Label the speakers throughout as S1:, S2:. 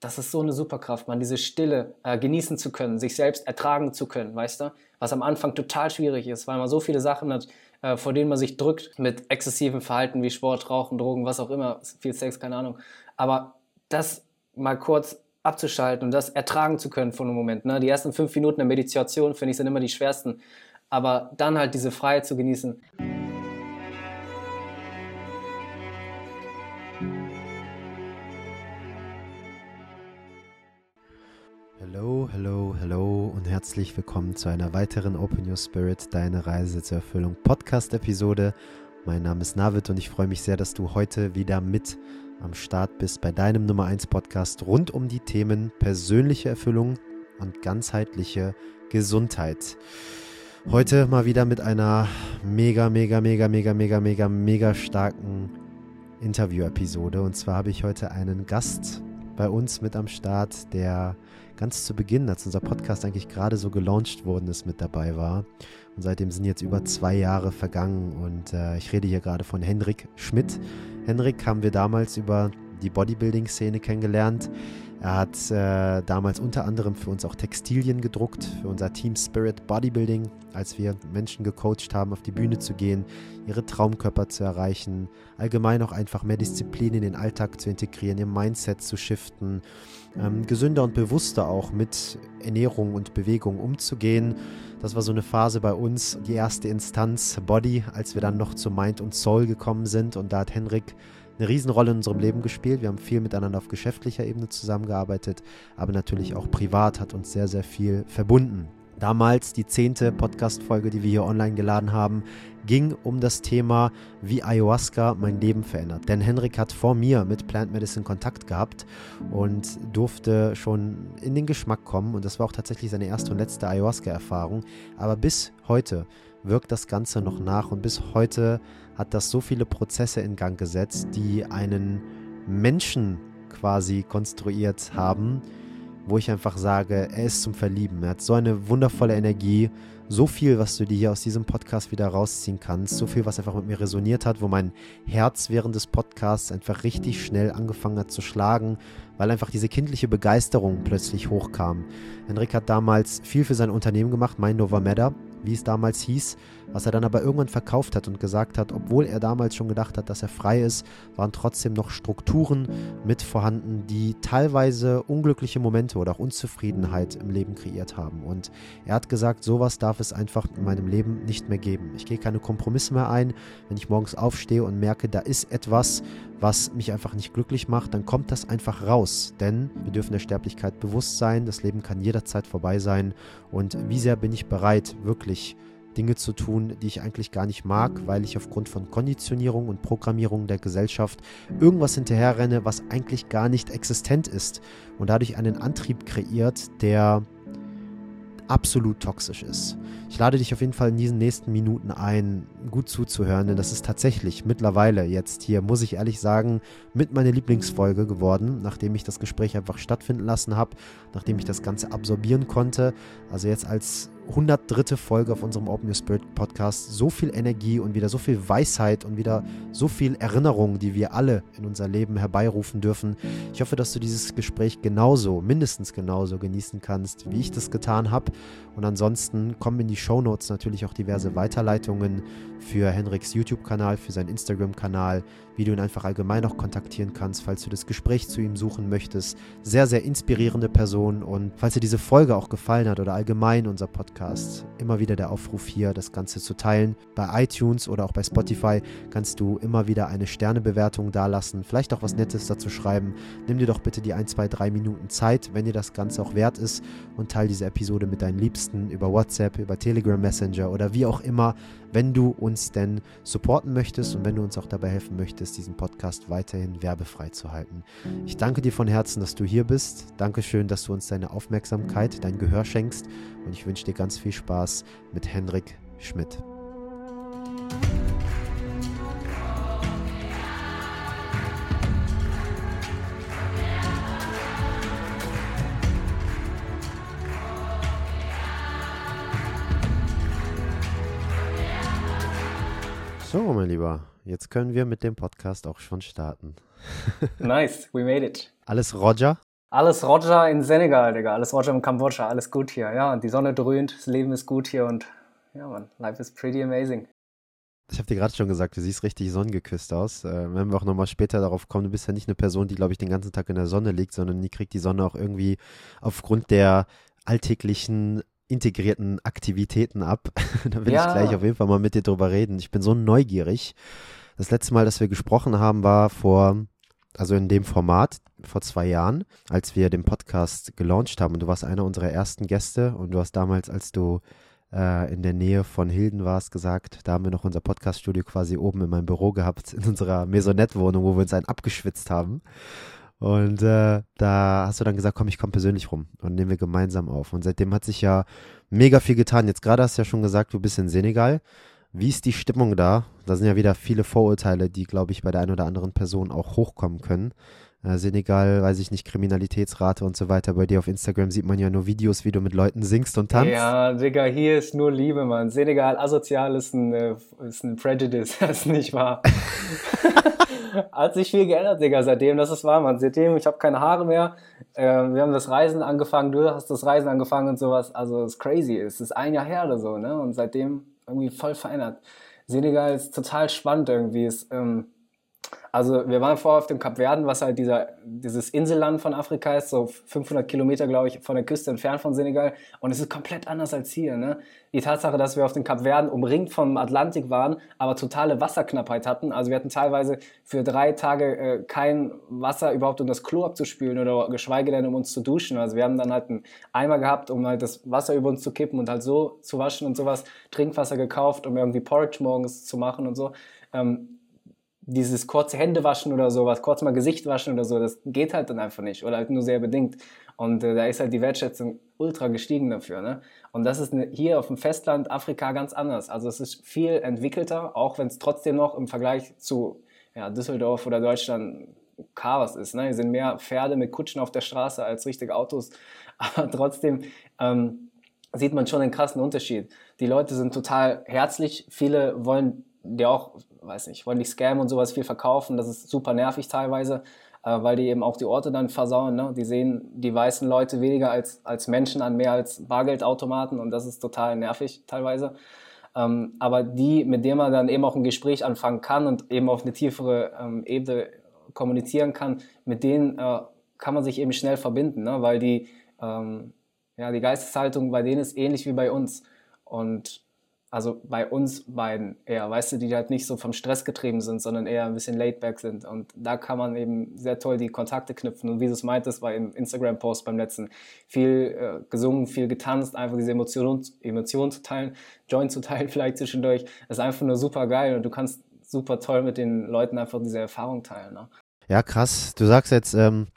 S1: das ist so eine Superkraft, man, diese Stille äh, genießen zu können, sich selbst ertragen zu können, weißt du? Was am Anfang total schwierig ist, weil man so viele Sachen hat, äh, vor denen man sich drückt mit exzessivem Verhalten wie Sport, Rauchen, Drogen, was auch immer, viel Sex, keine Ahnung. Aber das mal kurz abzuschalten und das ertragen zu können für einen Moment. Ne? Die ersten fünf Minuten der Meditation, finde ich, sind immer die schwersten. Aber dann halt diese Freiheit zu genießen.
S2: Herzlich willkommen zu einer weiteren Open Your Spirit, deine Reise zur Erfüllung Podcast-Episode. Mein Name ist Navid und ich freue mich sehr, dass du heute wieder mit am Start bist bei deinem Nummer 1 Podcast rund um die Themen persönliche Erfüllung und ganzheitliche Gesundheit. Heute mal wieder mit einer mega, mega, mega, mega, mega, mega, mega starken Interview-Episode. Und zwar habe ich heute einen Gast bei uns mit am Start, der ganz zu Beginn, als unser Podcast eigentlich gerade so gelauncht worden ist, mit dabei war. Und seitdem sind jetzt über zwei Jahre vergangen und äh, ich rede hier gerade von Henrik Schmidt. Henrik haben wir damals über die Bodybuilding-Szene kennengelernt. Er hat äh, damals unter anderem für uns auch Textilien gedruckt, für unser Team Spirit Bodybuilding, als wir Menschen gecoacht haben, auf die Bühne zu gehen, ihre Traumkörper zu erreichen, allgemein auch einfach mehr Disziplin in den Alltag zu integrieren, ihr Mindset zu shiften, ähm, gesünder und bewusster auch mit Ernährung und Bewegung umzugehen. Das war so eine Phase bei uns, die erste Instanz Body, als wir dann noch zu Mind und Soul gekommen sind. Und da hat Henrik eine Riesenrolle in unserem Leben gespielt. Wir haben viel miteinander auf geschäftlicher Ebene zusammengearbeitet, aber natürlich auch privat hat uns sehr, sehr viel verbunden. Damals die zehnte Podcast-Folge, die wir hier online geladen haben, ging um das Thema, wie Ayahuasca mein Leben verändert. Denn Henrik hat vor mir mit Plant Medicine Kontakt gehabt und durfte schon in den Geschmack kommen. Und das war auch tatsächlich seine erste und letzte Ayahuasca-Erfahrung. Aber bis heute wirkt das Ganze noch nach und bis heute hat das so viele Prozesse in Gang gesetzt, die einen Menschen quasi konstruiert haben, wo ich einfach sage, er ist zum Verlieben. Er hat so eine wundervolle Energie, so viel, was du dir hier aus diesem Podcast wieder rausziehen kannst, so viel, was einfach mit mir resoniert hat, wo mein Herz während des Podcasts einfach richtig schnell angefangen hat zu schlagen, weil einfach diese kindliche Begeisterung plötzlich hochkam. Henrik hat damals viel für sein Unternehmen gemacht, Mein Nova Matter, wie es damals hieß, was er dann aber irgendwann verkauft hat und gesagt hat, obwohl er damals schon gedacht hat, dass er frei ist, waren trotzdem noch Strukturen mit vorhanden, die teilweise unglückliche Momente oder auch Unzufriedenheit im Leben kreiert haben. Und er hat gesagt, sowas darf es einfach in meinem Leben nicht mehr geben. Ich gehe keine Kompromisse mehr ein. Wenn ich morgens aufstehe und merke, da ist etwas, was mich einfach nicht glücklich macht, dann kommt das einfach raus. Denn wir dürfen der Sterblichkeit bewusst sein. Das Leben kann jederzeit vorbei sein. Und wie sehr bin ich bereit, wirklich Dinge zu tun, die ich eigentlich gar nicht mag, weil ich aufgrund von Konditionierung und Programmierung der Gesellschaft irgendwas hinterherrenne, was eigentlich gar nicht existent ist und dadurch einen Antrieb kreiert, der absolut toxisch ist. Ich lade dich auf jeden Fall in diesen nächsten Minuten ein, gut zuzuhören, denn das ist tatsächlich mittlerweile jetzt hier, muss ich ehrlich sagen, mit meiner Lieblingsfolge geworden, nachdem ich das Gespräch einfach stattfinden lassen habe, nachdem ich das Ganze absorbieren konnte. Also jetzt als 103. Folge auf unserem Open Your Spirit Podcast so viel Energie und wieder so viel Weisheit und wieder so viel Erinnerung, die wir alle in unser Leben herbeirufen dürfen. Ich hoffe, dass du dieses Gespräch genauso, mindestens genauso genießen kannst, wie ich das getan habe. Und ansonsten kommen in die Show Notes natürlich auch diverse Weiterleitungen für Henriks YouTube-Kanal, für seinen Instagram-Kanal, wie du ihn einfach allgemein auch kontaktieren kannst, falls du das Gespräch zu ihm suchen möchtest. Sehr, sehr inspirierende Person und falls dir diese Folge auch gefallen hat oder allgemein unser Podcast, immer wieder der Aufruf hier, das Ganze zu teilen. Bei iTunes oder auch bei Spotify kannst du immer wieder eine Sternebewertung dalassen, vielleicht auch was Nettes dazu schreiben. Nimm dir doch bitte die 1, 2, 3 Minuten Zeit, wenn dir das Ganze auch wert ist und teile diese Episode mit deinen Liebsten über WhatsApp, über Telegram Messenger oder wie auch immer, wenn du uns denn supporten möchtest und wenn du uns auch dabei helfen möchtest, diesen Podcast weiterhin werbefrei zu halten. Ich danke dir von Herzen, dass du hier bist. Dankeschön, dass du uns deine Aufmerksamkeit, dein Gehör schenkst und ich wünsche dir ganz viel Spaß mit Henrik Schmidt. So, mein Lieber, jetzt können wir mit dem Podcast auch schon starten.
S1: nice, we made it.
S2: Alles Roger?
S1: Alles Roger in Senegal, Digga. Alles Roger in Kambodscha. Alles gut hier. Ja, und die Sonne dröhnt, das Leben ist gut hier und ja, man, life is pretty amazing.
S2: Ich habe dir gerade schon gesagt, du siehst richtig sonnengeküsst aus. Äh, wenn wir auch nochmal später darauf kommen, du bist ja nicht eine Person, die, glaube ich, den ganzen Tag in der Sonne liegt, sondern die kriegt die Sonne auch irgendwie aufgrund der alltäglichen integrierten Aktivitäten ab. da will ja. ich gleich auf jeden Fall mal mit dir drüber reden. Ich bin so neugierig. Das letzte Mal, dass wir gesprochen haben, war vor, also in dem Format, vor zwei Jahren, als wir den Podcast gelauncht haben. Und du warst einer unserer ersten Gäste und du hast damals, als du äh, in der Nähe von Hilden warst, gesagt, da haben wir noch unser Podcaststudio quasi oben in meinem Büro gehabt, in unserer Maisonette-Wohnung, wo wir uns einen abgeschwitzt haben. Und äh, da hast du dann gesagt, komm, ich komme persönlich rum und nehmen wir gemeinsam auf. Und seitdem hat sich ja mega viel getan. Jetzt gerade hast du ja schon gesagt, du bist in Senegal. Wie ist die Stimmung da? Da sind ja wieder viele Vorurteile, die, glaube ich, bei der einen oder anderen Person auch hochkommen können. Äh, Senegal, weiß ich nicht, Kriminalitätsrate und so weiter. Bei dir auf Instagram sieht man ja nur Videos, wie du mit Leuten singst und tanzt.
S1: Ja, Digga, hier ist nur Liebe, Mann. Senegal asozial ist ein, äh, ist ein Prejudice, das ist nicht wahr. Hat sich viel geändert, Digga, seitdem das ist wahr, Mann. Seitdem, ich habe keine Haare mehr. Äh, wir haben das Reisen angefangen, du hast das Reisen angefangen und sowas. Also, es ist crazy. Es ist ein Jahr her oder so, ne? Und seitdem irgendwie voll verändert. Senegal ist total spannend irgendwie. Es, ähm, also wir waren vorher auf dem Kap Verden, was halt dieser, dieses Inselland von Afrika ist, so 500 Kilometer, glaube ich, von der Küste entfernt von Senegal. Und es ist komplett anders als hier. Ne? Die Tatsache, dass wir auf dem Kap Verden umringt vom Atlantik waren, aber totale Wasserknappheit hatten. Also wir hatten teilweise für drei Tage äh, kein Wasser überhaupt, um das Klo abzuspülen oder geschweige denn, um uns zu duschen. Also wir haben dann halt einen Eimer gehabt, um halt das Wasser über uns zu kippen und halt so zu waschen und sowas. Trinkwasser gekauft, um irgendwie Porridge morgens zu machen und so. Ähm, dieses kurze Hände waschen oder sowas, kurz mal Gesicht waschen oder so, das geht halt dann einfach nicht oder halt nur sehr bedingt. Und äh, da ist halt die Wertschätzung ultra gestiegen dafür. Ne? Und das ist ne, hier auf dem Festland Afrika ganz anders. Also es ist viel entwickelter, auch wenn es trotzdem noch im Vergleich zu ja, Düsseldorf oder Deutschland Chaos ist. Ne? Hier sind mehr Pferde mit Kutschen auf der Straße als richtige Autos. Aber trotzdem ähm, sieht man schon einen krassen Unterschied. Die Leute sind total herzlich. Viele wollen dir auch weiß nicht, wollen dich scammen und sowas viel verkaufen. Das ist super nervig teilweise, äh, weil die eben auch die Orte dann versauen. Ne? Die sehen die weißen Leute weniger als, als Menschen an, mehr als Bargeldautomaten und das ist total nervig teilweise. Ähm, aber die, mit denen man dann eben auch ein Gespräch anfangen kann und eben auf eine tiefere ähm, Ebene kommunizieren kann, mit denen äh, kann man sich eben schnell verbinden, ne? weil die, ähm, ja, die Geisteshaltung bei denen ist ähnlich wie bei uns. Und also bei uns beiden eher, weißt du, die halt nicht so vom Stress getrieben sind, sondern eher ein bisschen laid back sind. Und da kann man eben sehr toll die Kontakte knüpfen. Und wie du es meintest, war im Instagram-Post beim letzten viel äh, gesungen, viel getanzt, einfach diese Emotionen Emotion zu teilen, Joint zu teilen vielleicht zwischendurch. Ist einfach nur super geil und du kannst super toll mit den Leuten einfach diese Erfahrung teilen. Ne?
S2: Ja, krass. Du sagst jetzt, ähm,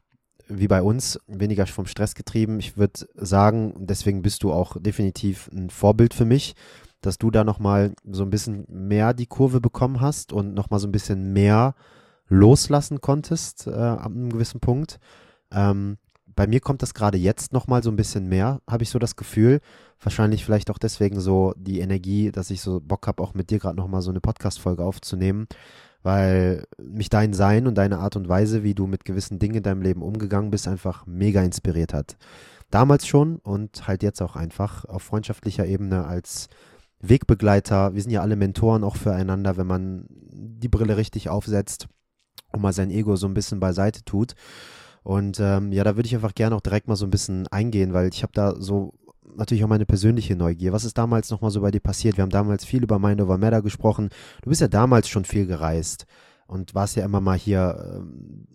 S2: wie bei uns, weniger vom Stress getrieben. Ich würde sagen, deswegen bist du auch definitiv ein Vorbild für mich dass du da nochmal so ein bisschen mehr die Kurve bekommen hast und nochmal so ein bisschen mehr loslassen konntest äh, an einem gewissen Punkt. Ähm, bei mir kommt das gerade jetzt nochmal so ein bisschen mehr, habe ich so das Gefühl. Wahrscheinlich vielleicht auch deswegen so die Energie, dass ich so Bock habe, auch mit dir gerade nochmal so eine Podcast-Folge aufzunehmen, weil mich dein Sein und deine Art und Weise, wie du mit gewissen Dingen in deinem Leben umgegangen bist, einfach mega inspiriert hat. Damals schon und halt jetzt auch einfach auf freundschaftlicher Ebene als Wegbegleiter. Wir sind ja alle Mentoren auch füreinander, wenn man die Brille richtig aufsetzt und mal sein Ego so ein bisschen beiseite tut. Und ähm, ja, da würde ich einfach gerne auch direkt mal so ein bisschen eingehen, weil ich habe da so natürlich auch meine persönliche Neugier. Was ist damals nochmal so bei dir passiert? Wir haben damals viel über Mind Over Matter gesprochen. Du bist ja damals schon viel gereist und warst ja immer mal hier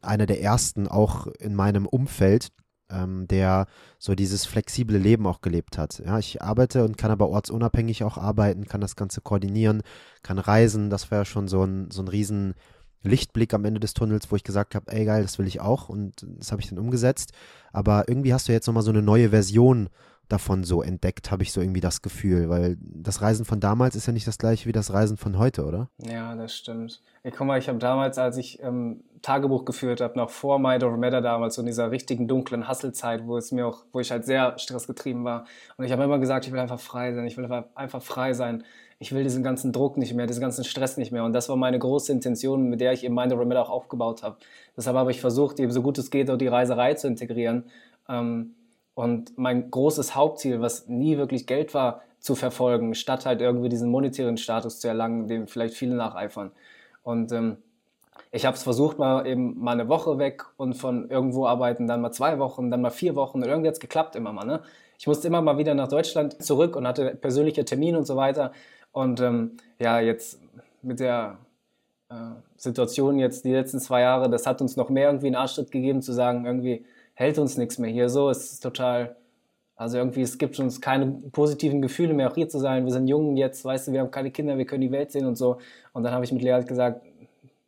S2: äh, einer der ersten auch in meinem Umfeld, ähm, der so dieses flexible Leben auch gelebt hat. Ja, ich arbeite und kann aber ortsunabhängig auch arbeiten, kann das Ganze koordinieren, kann reisen. Das war ja schon so ein, so ein riesen Lichtblick am Ende des Tunnels, wo ich gesagt habe, ey geil, das will ich auch und das habe ich dann umgesetzt. Aber irgendwie hast du jetzt nochmal so eine neue Version davon so entdeckt, habe ich so irgendwie das Gefühl, weil das Reisen von damals ist ja nicht das gleiche wie das Reisen von heute, oder?
S1: Ja, das stimmt. Ich guck mal, ich habe damals, als ich ähm, Tagebuch geführt habe, noch vor Mind Over Matter damals, so in dieser richtigen dunklen Hasselzeit, wo es mir auch, wo ich halt sehr stressgetrieben war. Und ich habe immer gesagt, ich will einfach frei sein, ich will einfach frei sein. ich will diesen ganzen Druck nicht mehr, diesen ganzen Stress nicht mehr. Und das war meine große Intention, mit der ich eben meine Remit auch aufgebaut habe. Deshalb habe ich versucht, eben so gut es geht, auch die Reiserei zu integrieren. Ähm, und mein großes Hauptziel, was nie wirklich Geld war, zu verfolgen, statt halt irgendwie diesen monetären Status zu erlangen, dem vielleicht viele nacheifern. Und ähm, ich habe es versucht, mal eben mal eine Woche weg und von irgendwo arbeiten, dann mal zwei Wochen, dann mal vier Wochen und irgendwie hat es geklappt immer mal. Ne? Ich musste immer mal wieder nach Deutschland zurück und hatte persönliche Termine und so weiter. Und ähm, ja, jetzt mit der äh, Situation jetzt die letzten zwei Jahre, das hat uns noch mehr irgendwie einen Arschtritt gegeben, zu sagen, irgendwie hält uns nichts mehr hier. So, es ist total, also irgendwie, es gibt uns keine positiven Gefühle mehr, auch hier zu sein. Wir sind jung jetzt, weißt du, wir haben keine Kinder, wir können die Welt sehen und so. Und dann habe ich mit Lea halt gesagt,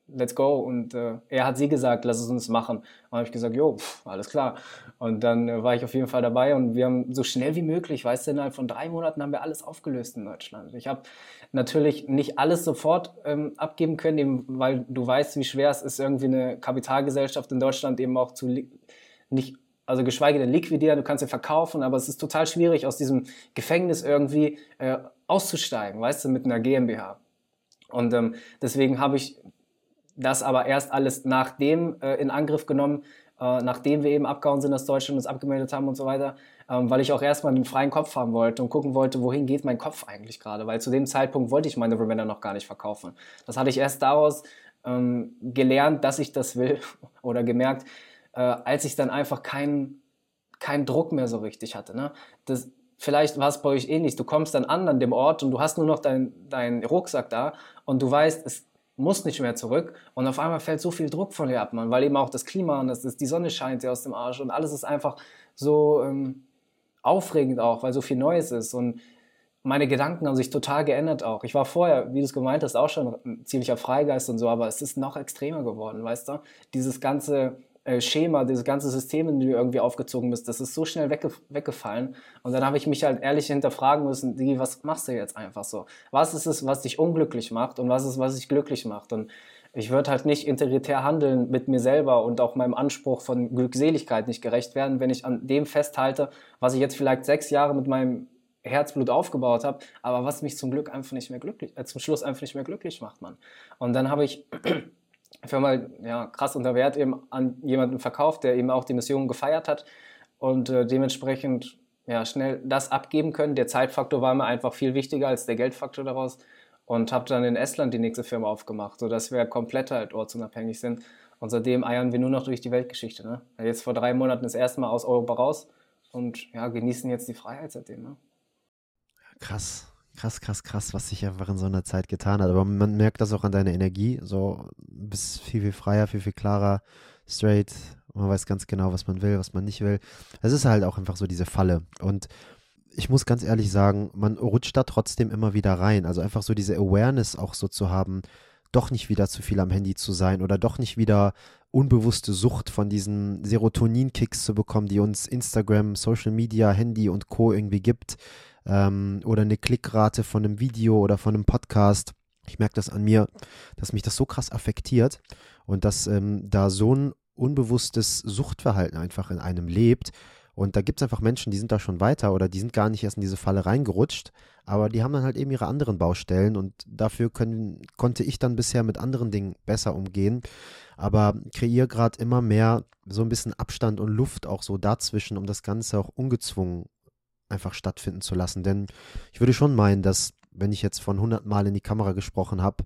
S1: let's go. Und äh, er hat sie gesagt, lass es uns machen. Und habe ich gesagt, jo, pff, alles klar. Und dann äh, war ich auf jeden Fall dabei und wir haben so schnell wie möglich, weißt du, innerhalb von drei Monaten haben wir alles aufgelöst in Deutschland. Ich habe natürlich nicht alles sofort ähm, abgeben können, eben weil du weißt, wie schwer es ist, irgendwie eine Kapitalgesellschaft in Deutschland eben auch zu nicht also geschweige denn liquidieren, du kannst sie verkaufen, aber es ist total schwierig, aus diesem Gefängnis irgendwie äh, auszusteigen, weißt du, mit einer GmbH. Und ähm, deswegen habe ich das aber erst alles nachdem äh, in Angriff genommen, äh, nachdem wir eben abgehauen sind aus Deutschland, uns abgemeldet haben und so weiter, ähm, weil ich auch erstmal einen freien Kopf haben wollte und gucken wollte, wohin geht mein Kopf eigentlich gerade, weil zu dem Zeitpunkt wollte ich meine Remender noch gar nicht verkaufen. Das hatte ich erst daraus ähm, gelernt, dass ich das will oder gemerkt, äh, als ich dann einfach keinen keinen Druck mehr so richtig hatte. Ne? Das, vielleicht war es bei euch ähnlich. Du kommst dann an an dem Ort und du hast nur noch deinen dein Rucksack da und du weißt, es muss nicht mehr zurück. Und auf einmal fällt so viel Druck von dir ab, man, weil eben auch das Klima und das ist, die Sonne scheint dir aus dem Arsch und alles ist einfach so ähm, aufregend auch, weil so viel Neues ist. Und meine Gedanken haben sich total geändert auch. Ich war vorher, wie du es gemeint hast, auch schon ein ziemlicher Freigeist und so, aber es ist noch extremer geworden, weißt du? Dieses ganze äh, Schema, dieses ganze System, in dem du irgendwie aufgezogen bist, das ist so schnell wegge weggefallen. Und dann habe ich mich halt ehrlich hinterfragen müssen, Digi, was machst du jetzt einfach so? Was ist es, was dich unglücklich macht und was ist, was dich glücklich macht? Und ich würde halt nicht integritär handeln mit mir selber und auch meinem Anspruch von Glückseligkeit nicht gerecht werden, wenn ich an dem festhalte, was ich jetzt vielleicht sechs Jahre mit meinem Herzblut aufgebaut habe, aber was mich zum Glück einfach nicht mehr glücklich, äh, zum Schluss einfach nicht mehr glücklich macht, man. Und dann habe ich Firma ja, krass unter Wert eben an jemanden verkauft, der eben auch die Mission gefeiert hat und äh, dementsprechend ja, schnell das abgeben können. Der Zeitfaktor war mir einfach viel wichtiger als der Geldfaktor daraus und habe dann in Estland die nächste Firma aufgemacht, sodass wir komplett halt ortsunabhängig sind. Und seitdem eiern wir nur noch durch die Weltgeschichte. Ne? Jetzt vor drei Monaten das erste Mal aus Europa raus und ja, genießen jetzt die Freiheit seitdem. Ne?
S2: Krass krass, krass, krass, was sich einfach in so einer Zeit getan hat. Aber man merkt das auch an deiner Energie. So, bist viel, viel freier, viel, viel klarer, straight. Man weiß ganz genau, was man will, was man nicht will. Es ist halt auch einfach so diese Falle. Und ich muss ganz ehrlich sagen, man rutscht da trotzdem immer wieder rein. Also einfach so diese Awareness auch so zu haben, doch nicht wieder zu viel am Handy zu sein oder doch nicht wieder unbewusste Sucht von diesen Serotonin-Kicks zu bekommen, die uns Instagram, Social Media, Handy und Co. irgendwie gibt ähm, oder eine Klickrate von einem Video oder von einem Podcast. Ich merke das an mir, dass mich das so krass affektiert und dass ähm, da so ein unbewusstes Suchtverhalten einfach in einem lebt. Und da gibt es einfach Menschen, die sind da schon weiter oder die sind gar nicht erst in diese Falle reingerutscht, aber die haben dann halt eben ihre anderen Baustellen und dafür können, konnte ich dann bisher mit anderen Dingen besser umgehen. Aber kreiere gerade immer mehr so ein bisschen Abstand und Luft auch so dazwischen, um das Ganze auch ungezwungen einfach stattfinden zu lassen. Denn ich würde schon meinen, dass, wenn ich jetzt von 100 Mal in die Kamera gesprochen habe,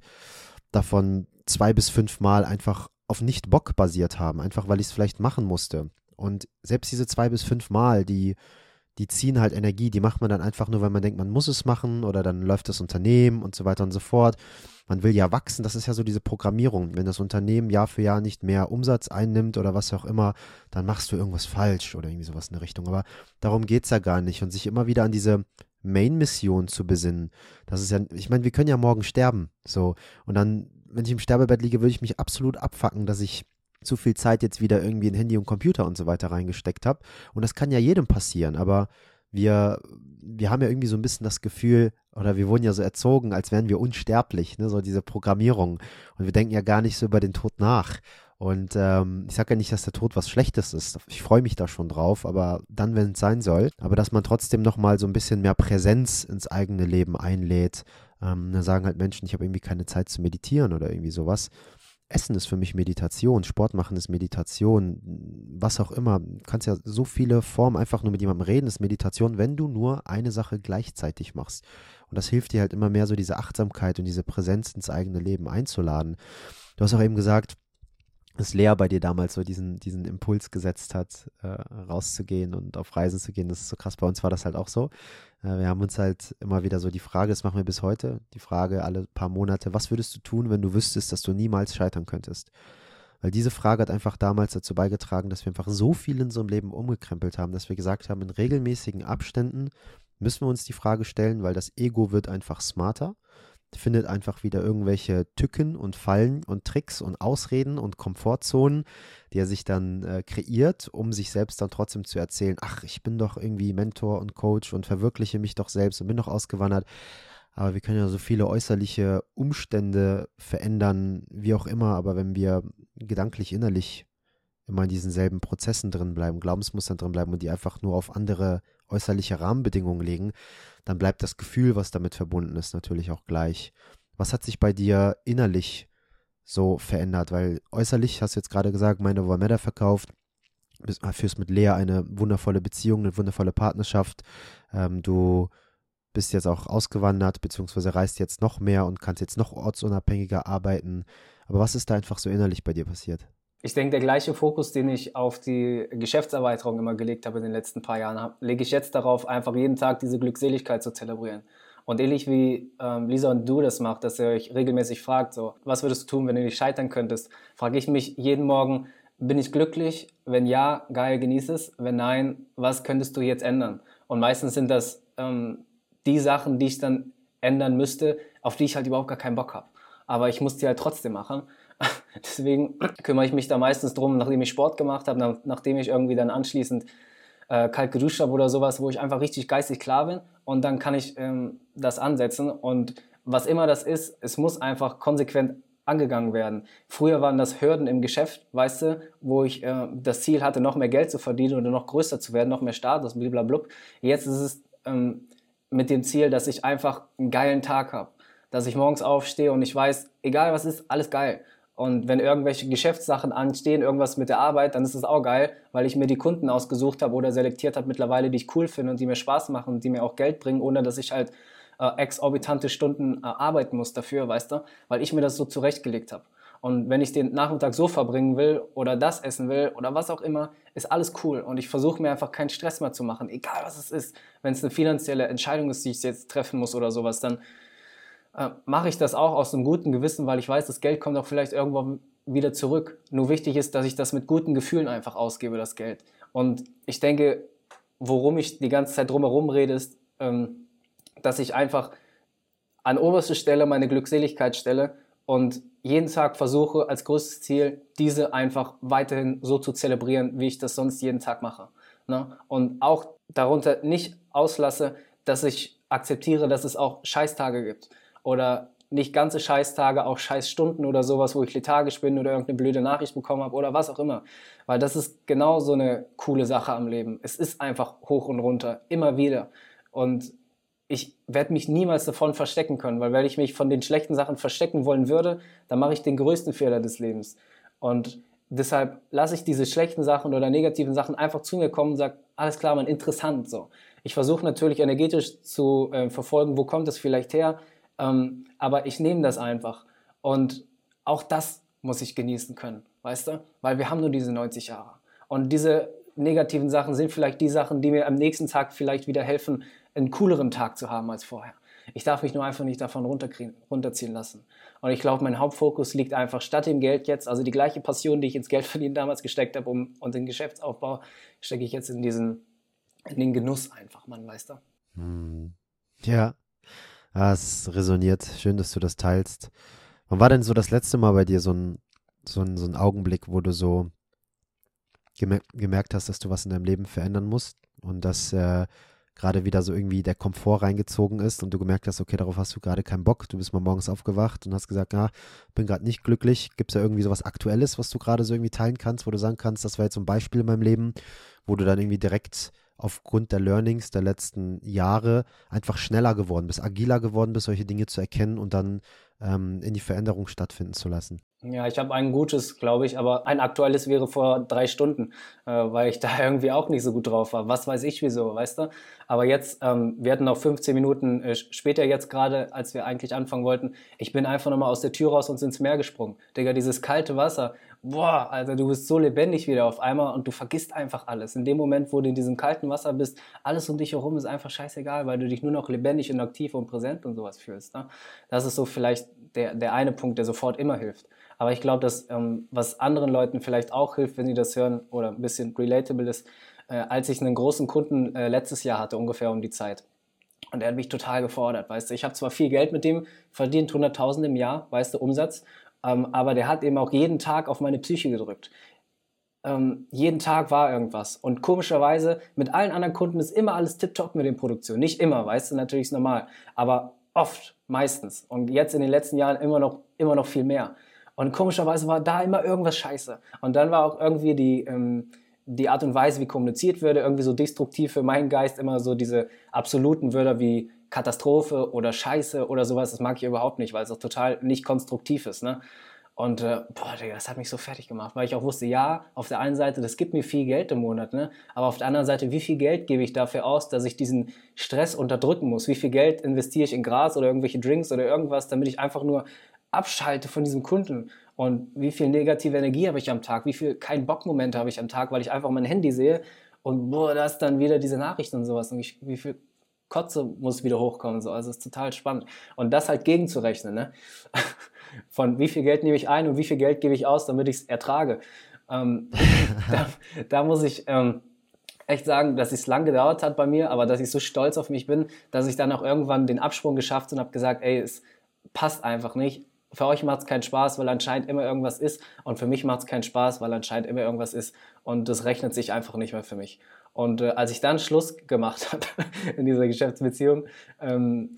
S2: davon zwei bis fünf Mal einfach auf nicht Bock basiert haben, einfach weil ich es vielleicht machen musste. Und selbst diese zwei bis fünf Mal, die die ziehen halt Energie, die macht man dann einfach nur, weil man denkt, man muss es machen oder dann läuft das Unternehmen und so weiter und so fort. Man will ja wachsen, das ist ja so diese Programmierung. Wenn das Unternehmen Jahr für Jahr nicht mehr Umsatz einnimmt oder was auch immer, dann machst du irgendwas falsch oder irgendwie sowas in der Richtung. Aber darum geht es ja gar nicht und sich immer wieder an diese Main-Mission zu besinnen. Das ist ja, ich meine, wir können ja morgen sterben. So. Und dann, wenn ich im Sterbebett liege, würde ich mich absolut abfacken, dass ich zu viel Zeit jetzt wieder irgendwie in Handy und Computer und so weiter reingesteckt habe. Und das kann ja jedem passieren, aber wir, wir haben ja irgendwie so ein bisschen das Gefühl, oder wir wurden ja so erzogen, als wären wir unsterblich, ne? so diese Programmierung. Und wir denken ja gar nicht so über den Tod nach. Und ähm, ich sage ja nicht, dass der Tod was Schlechtes ist. Ich freue mich da schon drauf, aber dann, wenn es sein soll. Aber dass man trotzdem nochmal so ein bisschen mehr Präsenz ins eigene Leben einlädt, Ähm, da sagen halt Menschen, ich habe irgendwie keine Zeit zu meditieren oder irgendwie sowas. Essen ist für mich Meditation, Sport machen ist Meditation, was auch immer. Du kannst ja so viele Formen einfach nur mit jemandem reden, ist Meditation, wenn du nur eine Sache gleichzeitig machst. Und das hilft dir halt immer mehr, so diese Achtsamkeit und diese Präsenz ins eigene Leben einzuladen. Du hast auch eben gesagt, dass Lea bei dir damals so diesen, diesen Impuls gesetzt hat, äh, rauszugehen und auf Reisen zu gehen. Das ist so krass. Bei uns war das halt auch so. Äh, wir haben uns halt immer wieder so die Frage, das machen wir bis heute, die Frage alle paar Monate, was würdest du tun, wenn du wüsstest, dass du niemals scheitern könntest? Weil diese Frage hat einfach damals dazu beigetragen, dass wir einfach so viel in unserem Leben umgekrempelt haben, dass wir gesagt haben, in regelmäßigen Abständen müssen wir uns die Frage stellen, weil das Ego wird einfach smarter findet einfach wieder irgendwelche Tücken und Fallen und Tricks und Ausreden und Komfortzonen, die er sich dann äh, kreiert, um sich selbst dann trotzdem zu erzählen, ach, ich bin doch irgendwie Mentor und Coach und verwirkliche mich doch selbst und bin doch ausgewandert. Aber wir können ja so viele äußerliche Umstände verändern, wie auch immer, aber wenn wir gedanklich, innerlich immer in diesen selben Prozessen drin bleiben, Glaubensmustern drin bleiben und die einfach nur auf andere äußerliche Rahmenbedingungen legen, dann bleibt das Gefühl, was damit verbunden ist, natürlich auch gleich. Was hat sich bei dir innerlich so verändert? Weil äußerlich hast du jetzt gerade gesagt, meine Womeda verkauft, führst mit Lea eine wundervolle Beziehung, eine wundervolle Partnerschaft. Ähm, du bist jetzt auch ausgewandert, beziehungsweise reist jetzt noch mehr und kannst jetzt noch ortsunabhängiger arbeiten. Aber was ist da einfach so innerlich bei dir passiert?
S1: Ich denke, der gleiche Fokus, den ich auf die Geschäftserweiterung immer gelegt habe in den letzten paar Jahren, lege ich jetzt darauf, einfach jeden Tag diese Glückseligkeit zu zelebrieren. Und ähnlich wie ähm, Lisa und du das macht, dass ihr euch regelmäßig fragt, so, was würdest du tun, wenn du nicht scheitern könntest, frage ich mich jeden Morgen, bin ich glücklich? Wenn ja, geil, genieße es. Wenn nein, was könntest du jetzt ändern? Und meistens sind das ähm, die Sachen, die ich dann ändern müsste, auf die ich halt überhaupt gar keinen Bock habe. Aber ich muss die halt trotzdem machen. Deswegen kümmere ich mich da meistens drum, nachdem ich Sport gemacht habe, nach, nachdem ich irgendwie dann anschließend äh, kalt geduscht habe oder sowas, wo ich einfach richtig geistig klar bin und dann kann ich ähm, das ansetzen und was immer das ist, es muss einfach konsequent angegangen werden. Früher waren das Hürden im Geschäft, weißt du, wo ich äh, das Ziel hatte, noch mehr Geld zu verdienen oder noch größer zu werden, noch mehr Status, blablabla. Jetzt ist es ähm, mit dem Ziel, dass ich einfach einen geilen Tag habe. Dass ich morgens aufstehe und ich weiß, egal was ist, alles geil. Und wenn irgendwelche Geschäftssachen anstehen, irgendwas mit der Arbeit, dann ist es auch geil, weil ich mir die Kunden ausgesucht habe oder selektiert habe mittlerweile, die ich cool finde und die mir Spaß machen und die mir auch Geld bringen, ohne dass ich halt äh, exorbitante Stunden äh, arbeiten muss dafür, weißt du? Weil ich mir das so zurechtgelegt habe. Und wenn ich den Nachmittag so verbringen will oder das essen will oder was auch immer, ist alles cool. Und ich versuche mir einfach keinen Stress mehr zu machen, egal was es ist. Wenn es eine finanzielle Entscheidung ist, die ich jetzt treffen muss oder sowas, dann äh, mache ich das auch aus einem guten Gewissen, weil ich weiß, das Geld kommt auch vielleicht irgendwo wieder zurück. Nur wichtig ist, dass ich das mit guten Gefühlen einfach ausgebe, das Geld. Und ich denke, worum ich die ganze Zeit drumherum rede, ist, ähm, dass ich einfach an oberste Stelle meine Glückseligkeit stelle und jeden Tag versuche als größtes Ziel, diese einfach weiterhin so zu zelebrieren, wie ich das sonst jeden Tag mache. Ne? Und auch darunter nicht auslasse, dass ich akzeptiere, dass es auch Scheißtage gibt oder nicht ganze Scheißtage, auch Scheißstunden oder sowas, wo ich lethargisch bin oder irgendeine blöde Nachricht bekommen habe oder was auch immer. Weil das ist genau so eine coole Sache am Leben. Es ist einfach hoch und runter, immer wieder. Und ich werde mich niemals davon verstecken können, weil wenn ich mich von den schlechten Sachen verstecken wollen würde, dann mache ich den größten Fehler des Lebens. Und deshalb lasse ich diese schlechten Sachen oder negativen Sachen einfach zu mir kommen und sage, alles klar, man, interessant so. Ich versuche natürlich energetisch zu äh, verfolgen, wo kommt es vielleicht her, ähm, aber ich nehme das einfach. Und auch das muss ich genießen können, weißt du? Weil wir haben nur diese 90 Jahre. Und diese negativen Sachen sind vielleicht die Sachen, die mir am nächsten Tag vielleicht wieder helfen, einen cooleren Tag zu haben als vorher. Ich darf mich nur einfach nicht davon runterziehen lassen. Und ich glaube, mein Hauptfokus liegt einfach statt dem Geld jetzt, also die gleiche Passion, die ich ins Geld verdienen damals gesteckt habe um, und den Geschäftsaufbau, stecke ich jetzt in diesen, in den Genuss einfach, man weißt du.
S2: Hm. Ja, Ah, es resoniert. Schön, dass du das teilst. Wann war denn so das letzte Mal bei dir so ein, so ein, so ein Augenblick, wo du so gemer gemerkt hast, dass du was in deinem Leben verändern musst und dass äh, gerade wieder so irgendwie der Komfort reingezogen ist und du gemerkt hast, okay, darauf hast du gerade keinen Bock. Du bist mal morgens aufgewacht und hast gesagt, ja, bin gerade nicht glücklich. Gibt es da irgendwie so was Aktuelles, was du gerade so irgendwie teilen kannst, wo du sagen kannst, das war jetzt so ein Beispiel in meinem Leben, wo du dann irgendwie direkt aufgrund der Learnings der letzten Jahre einfach schneller geworden bist, agiler geworden bist, solche Dinge zu erkennen und dann ähm, in die Veränderung stattfinden zu lassen?
S1: Ja, ich habe ein gutes, glaube ich, aber ein aktuelles wäre vor drei Stunden, äh, weil ich da irgendwie auch nicht so gut drauf war. Was weiß ich wieso, weißt du? Aber jetzt, ähm, wir hatten noch 15 Minuten äh, später jetzt gerade, als wir eigentlich anfangen wollten. Ich bin einfach nochmal aus der Tür raus und ins Meer gesprungen. Digga, dieses kalte Wasser, boah, also du bist so lebendig wieder auf einmal und du vergisst einfach alles. In dem Moment, wo du in diesem kalten Wasser bist, alles um dich herum ist einfach scheißegal, weil du dich nur noch lebendig und aktiv und präsent und sowas fühlst. Ne? Das ist so vielleicht der, der eine Punkt, der sofort immer hilft. Aber ich glaube, dass ähm, was anderen Leuten vielleicht auch hilft, wenn sie das hören oder ein bisschen relatable ist, äh, als ich einen großen Kunden äh, letztes Jahr hatte, ungefähr um die Zeit. Und er hat mich total gefordert, weißt du. Ich habe zwar viel Geld mit dem, verdient 100.000 im Jahr, weißt du, Umsatz, ähm, aber der hat eben auch jeden Tag auf meine Psyche gedrückt. Ähm, jeden Tag war irgendwas. Und komischerweise, mit allen anderen Kunden ist immer alles tipptopp mit den Produktionen. Nicht immer, weißt du, natürlich ist normal. Aber oft, meistens. Und jetzt in den letzten Jahren immer noch, immer noch viel mehr. Und komischerweise war da immer irgendwas scheiße. Und dann war auch irgendwie die, ähm, die Art und Weise, wie kommuniziert würde, irgendwie so destruktiv für meinen Geist, immer so diese absoluten Wörter wie Katastrophe oder Scheiße oder sowas. Das mag ich überhaupt nicht, weil es auch total nicht konstruktiv ist. Ne? Und äh, boah, Digga, das hat mich so fertig gemacht, weil ich auch wusste, ja, auf der einen Seite, das gibt mir viel Geld im Monat, ne? aber auf der anderen Seite, wie viel Geld gebe ich dafür aus, dass ich diesen Stress unterdrücken muss? Wie viel Geld investiere ich in Gras oder irgendwelche Drinks oder irgendwas, damit ich einfach nur abschalte von diesem Kunden und wie viel negative Energie habe ich am Tag, wie viel kein Bock-Momente habe ich am Tag, weil ich einfach mein Handy sehe und boah, da ist dann wieder diese Nachrichten und sowas und ich, wie viel Kotze muss wieder hochkommen, so, also es ist total spannend und das halt gegenzurechnen, ne? von wie viel Geld nehme ich ein und wie viel Geld gebe ich aus, damit ich es ertrage. Ähm, da, da, muss ich ähm, echt sagen, dass es lang gedauert hat bei mir, aber dass ich so stolz auf mich bin, dass ich dann auch irgendwann den Absprung geschafft und habe gesagt, ey, es passt einfach nicht für euch macht es keinen Spaß, weil anscheinend immer irgendwas ist. Und für mich macht es keinen Spaß, weil anscheinend immer irgendwas ist. Und das rechnet sich einfach nicht mehr für mich. Und äh, als ich dann Schluss gemacht habe in dieser Geschäftsbeziehung, ähm,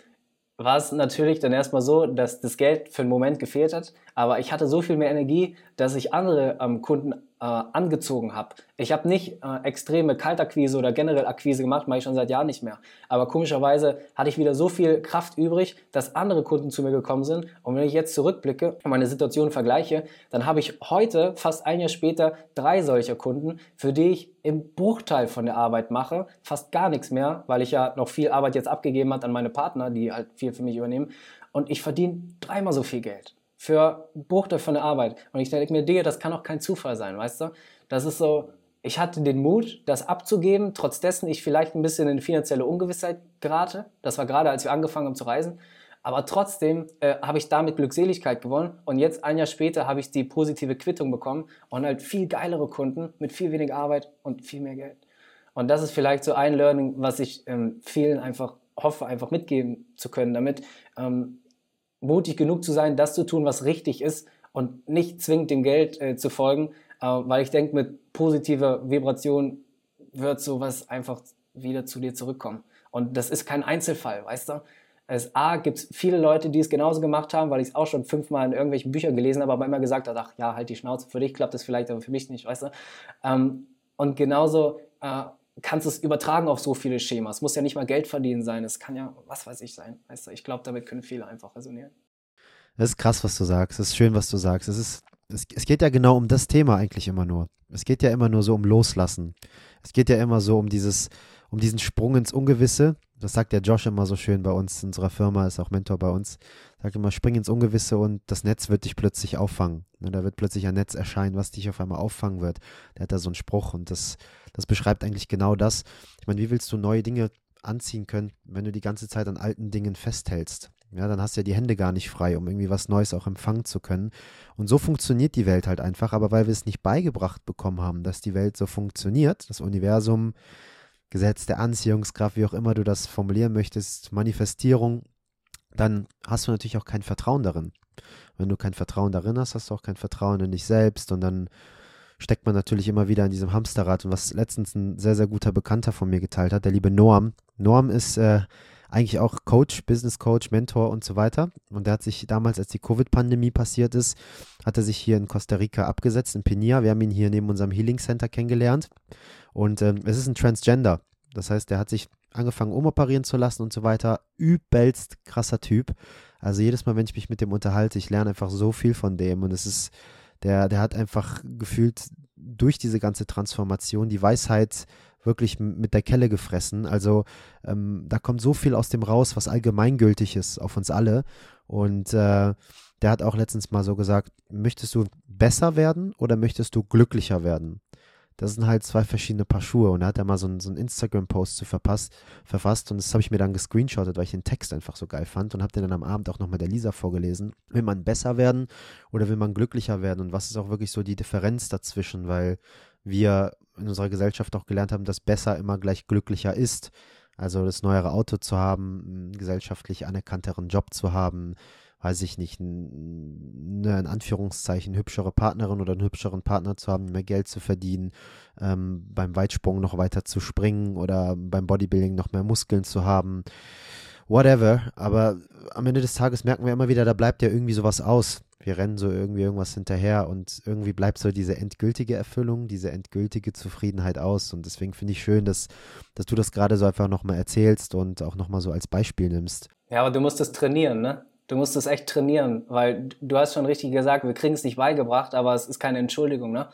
S1: war es natürlich dann erstmal so, dass das Geld für einen Moment gefehlt hat. Aber ich hatte so viel mehr Energie, dass ich andere ähm, Kunden äh, angezogen habe. Ich habe nicht äh, extreme Kaltakquise oder generell Akquise gemacht, mache ich schon seit Jahren nicht mehr. Aber komischerweise hatte ich wieder so viel Kraft übrig, dass andere Kunden zu mir gekommen sind. Und wenn ich jetzt zurückblicke und meine Situation vergleiche, dann habe ich heute, fast ein Jahr später, drei solcher Kunden, für die ich im Bruchteil von der Arbeit mache, fast gar nichts mehr, weil ich ja noch viel Arbeit jetzt abgegeben habe an meine Partner, die halt viel für mich übernehmen. Und ich verdiene dreimal so viel Geld für Bruchteil von der Arbeit. Und ich denke mir, Digga, das kann auch kein Zufall sein, weißt du? Das ist so, ich hatte den Mut, das abzugeben, trotz dessen ich vielleicht ein bisschen in finanzielle Ungewissheit gerate. Das war gerade, als wir angefangen haben zu reisen. Aber trotzdem äh, habe ich damit Glückseligkeit gewonnen und jetzt ein Jahr später habe ich die positive Quittung bekommen und halt viel geilere Kunden mit viel weniger Arbeit und viel mehr Geld. Und das ist vielleicht so ein Learning, was ich ähm, vielen einfach hoffe, einfach mitgeben zu können, damit ähm, mutig genug zu sein, das zu tun, was richtig ist und nicht zwingend dem Geld äh, zu folgen, äh, weil ich denke, mit positiver Vibration wird sowas einfach wieder zu dir zurückkommen. Und das ist kein Einzelfall, weißt du? Es A gibt es viele Leute, die es genauso gemacht haben, weil ich es auch schon fünfmal in irgendwelchen Büchern gelesen habe, aber immer gesagt habe, ach ja, halt die Schnauze, für dich klappt das vielleicht, aber für mich nicht, weißt du? Ähm, und genauso äh, kannst es übertragen auf so viele Schemas. Es muss ja nicht mal Geld verdienen sein, es kann ja, was weiß ich sein. Weißt du, ich glaube, damit können viele einfach resonieren.
S2: Das ist krass, was du sagst. Es ist schön, was du sagst. Es, ist, es geht ja genau um das Thema eigentlich immer nur. Es geht ja immer nur so um Loslassen. Es geht ja immer so um dieses, um diesen Sprung ins Ungewisse. Das sagt der Josh immer so schön bei uns in unserer Firma, ist auch Mentor bei uns. Sagt immer, spring ins Ungewisse und das Netz wird dich plötzlich auffangen. Ne, da wird plötzlich ein Netz erscheinen, was dich auf einmal auffangen wird. Der hat da so einen Spruch und das, das beschreibt eigentlich genau das. Ich meine, wie willst du neue Dinge anziehen können, wenn du die ganze Zeit an alten Dingen festhältst? Ja, dann hast du ja die Hände gar nicht frei, um irgendwie was Neues auch empfangen zu können. Und so funktioniert die Welt halt einfach, aber weil wir es nicht beigebracht bekommen haben, dass die Welt so funktioniert, das Universum, Gesetz der Anziehungskraft, wie auch immer du das formulieren möchtest, Manifestierung, dann hast du natürlich auch kein Vertrauen darin. Wenn du kein Vertrauen darin hast, hast du auch kein Vertrauen in dich selbst und dann steckt man natürlich immer wieder in diesem Hamsterrad. Und was letztens ein sehr, sehr guter Bekannter von mir geteilt hat, der liebe Norm. Norm ist äh, eigentlich auch Coach, Business Coach, Mentor und so weiter. Und der hat sich damals, als die Covid-Pandemie passiert ist, hat er sich hier in Costa Rica abgesetzt, in Penia. Wir haben ihn hier neben unserem Healing Center kennengelernt. Und ähm, es ist ein Transgender. Das heißt, der hat sich angefangen umoperieren zu lassen und so weiter. Übelst krasser Typ. Also jedes Mal, wenn ich mich mit dem unterhalte, ich lerne einfach so viel von dem und es ist, der, der hat einfach gefühlt durch diese ganze Transformation die Weisheit wirklich mit der Kelle gefressen. Also ähm, da kommt so viel aus dem raus, was allgemeingültig ist auf uns alle. Und äh, der hat auch letztens mal so gesagt, möchtest du besser werden oder möchtest du glücklicher werden? Das sind halt zwei verschiedene Paar Schuhe. Und da hat er mal so einen, so einen Instagram-Post zu verpasst, verfasst und das habe ich mir dann gescreenshottet, weil ich den Text einfach so geil fand und habe den dann am Abend auch nochmal der Lisa vorgelesen. Will man besser werden oder will man glücklicher werden? Und was ist auch wirklich so die Differenz dazwischen? Weil wir in unserer Gesellschaft auch gelernt haben, dass besser immer gleich glücklicher ist. Also das neuere Auto zu haben, einen gesellschaftlich anerkannteren Job zu haben, weiß ich nicht, eine in Anführungszeichen hübschere Partnerin oder einen hübscheren Partner zu haben, mehr Geld zu verdienen, ähm, beim Weitsprung noch weiter zu springen oder beim Bodybuilding noch mehr Muskeln zu haben, whatever. Aber am Ende des Tages merken wir immer wieder, da bleibt ja irgendwie sowas aus wir rennen so irgendwie irgendwas hinterher und irgendwie bleibt so diese endgültige Erfüllung, diese endgültige Zufriedenheit aus. Und deswegen finde ich schön, dass, dass du das gerade so einfach nochmal erzählst und auch nochmal so als Beispiel nimmst.
S1: Ja, aber du musst es trainieren, ne? Du musst es echt trainieren, weil du hast schon richtig gesagt, wir kriegen es nicht beigebracht, aber es ist keine Entschuldigung, ne?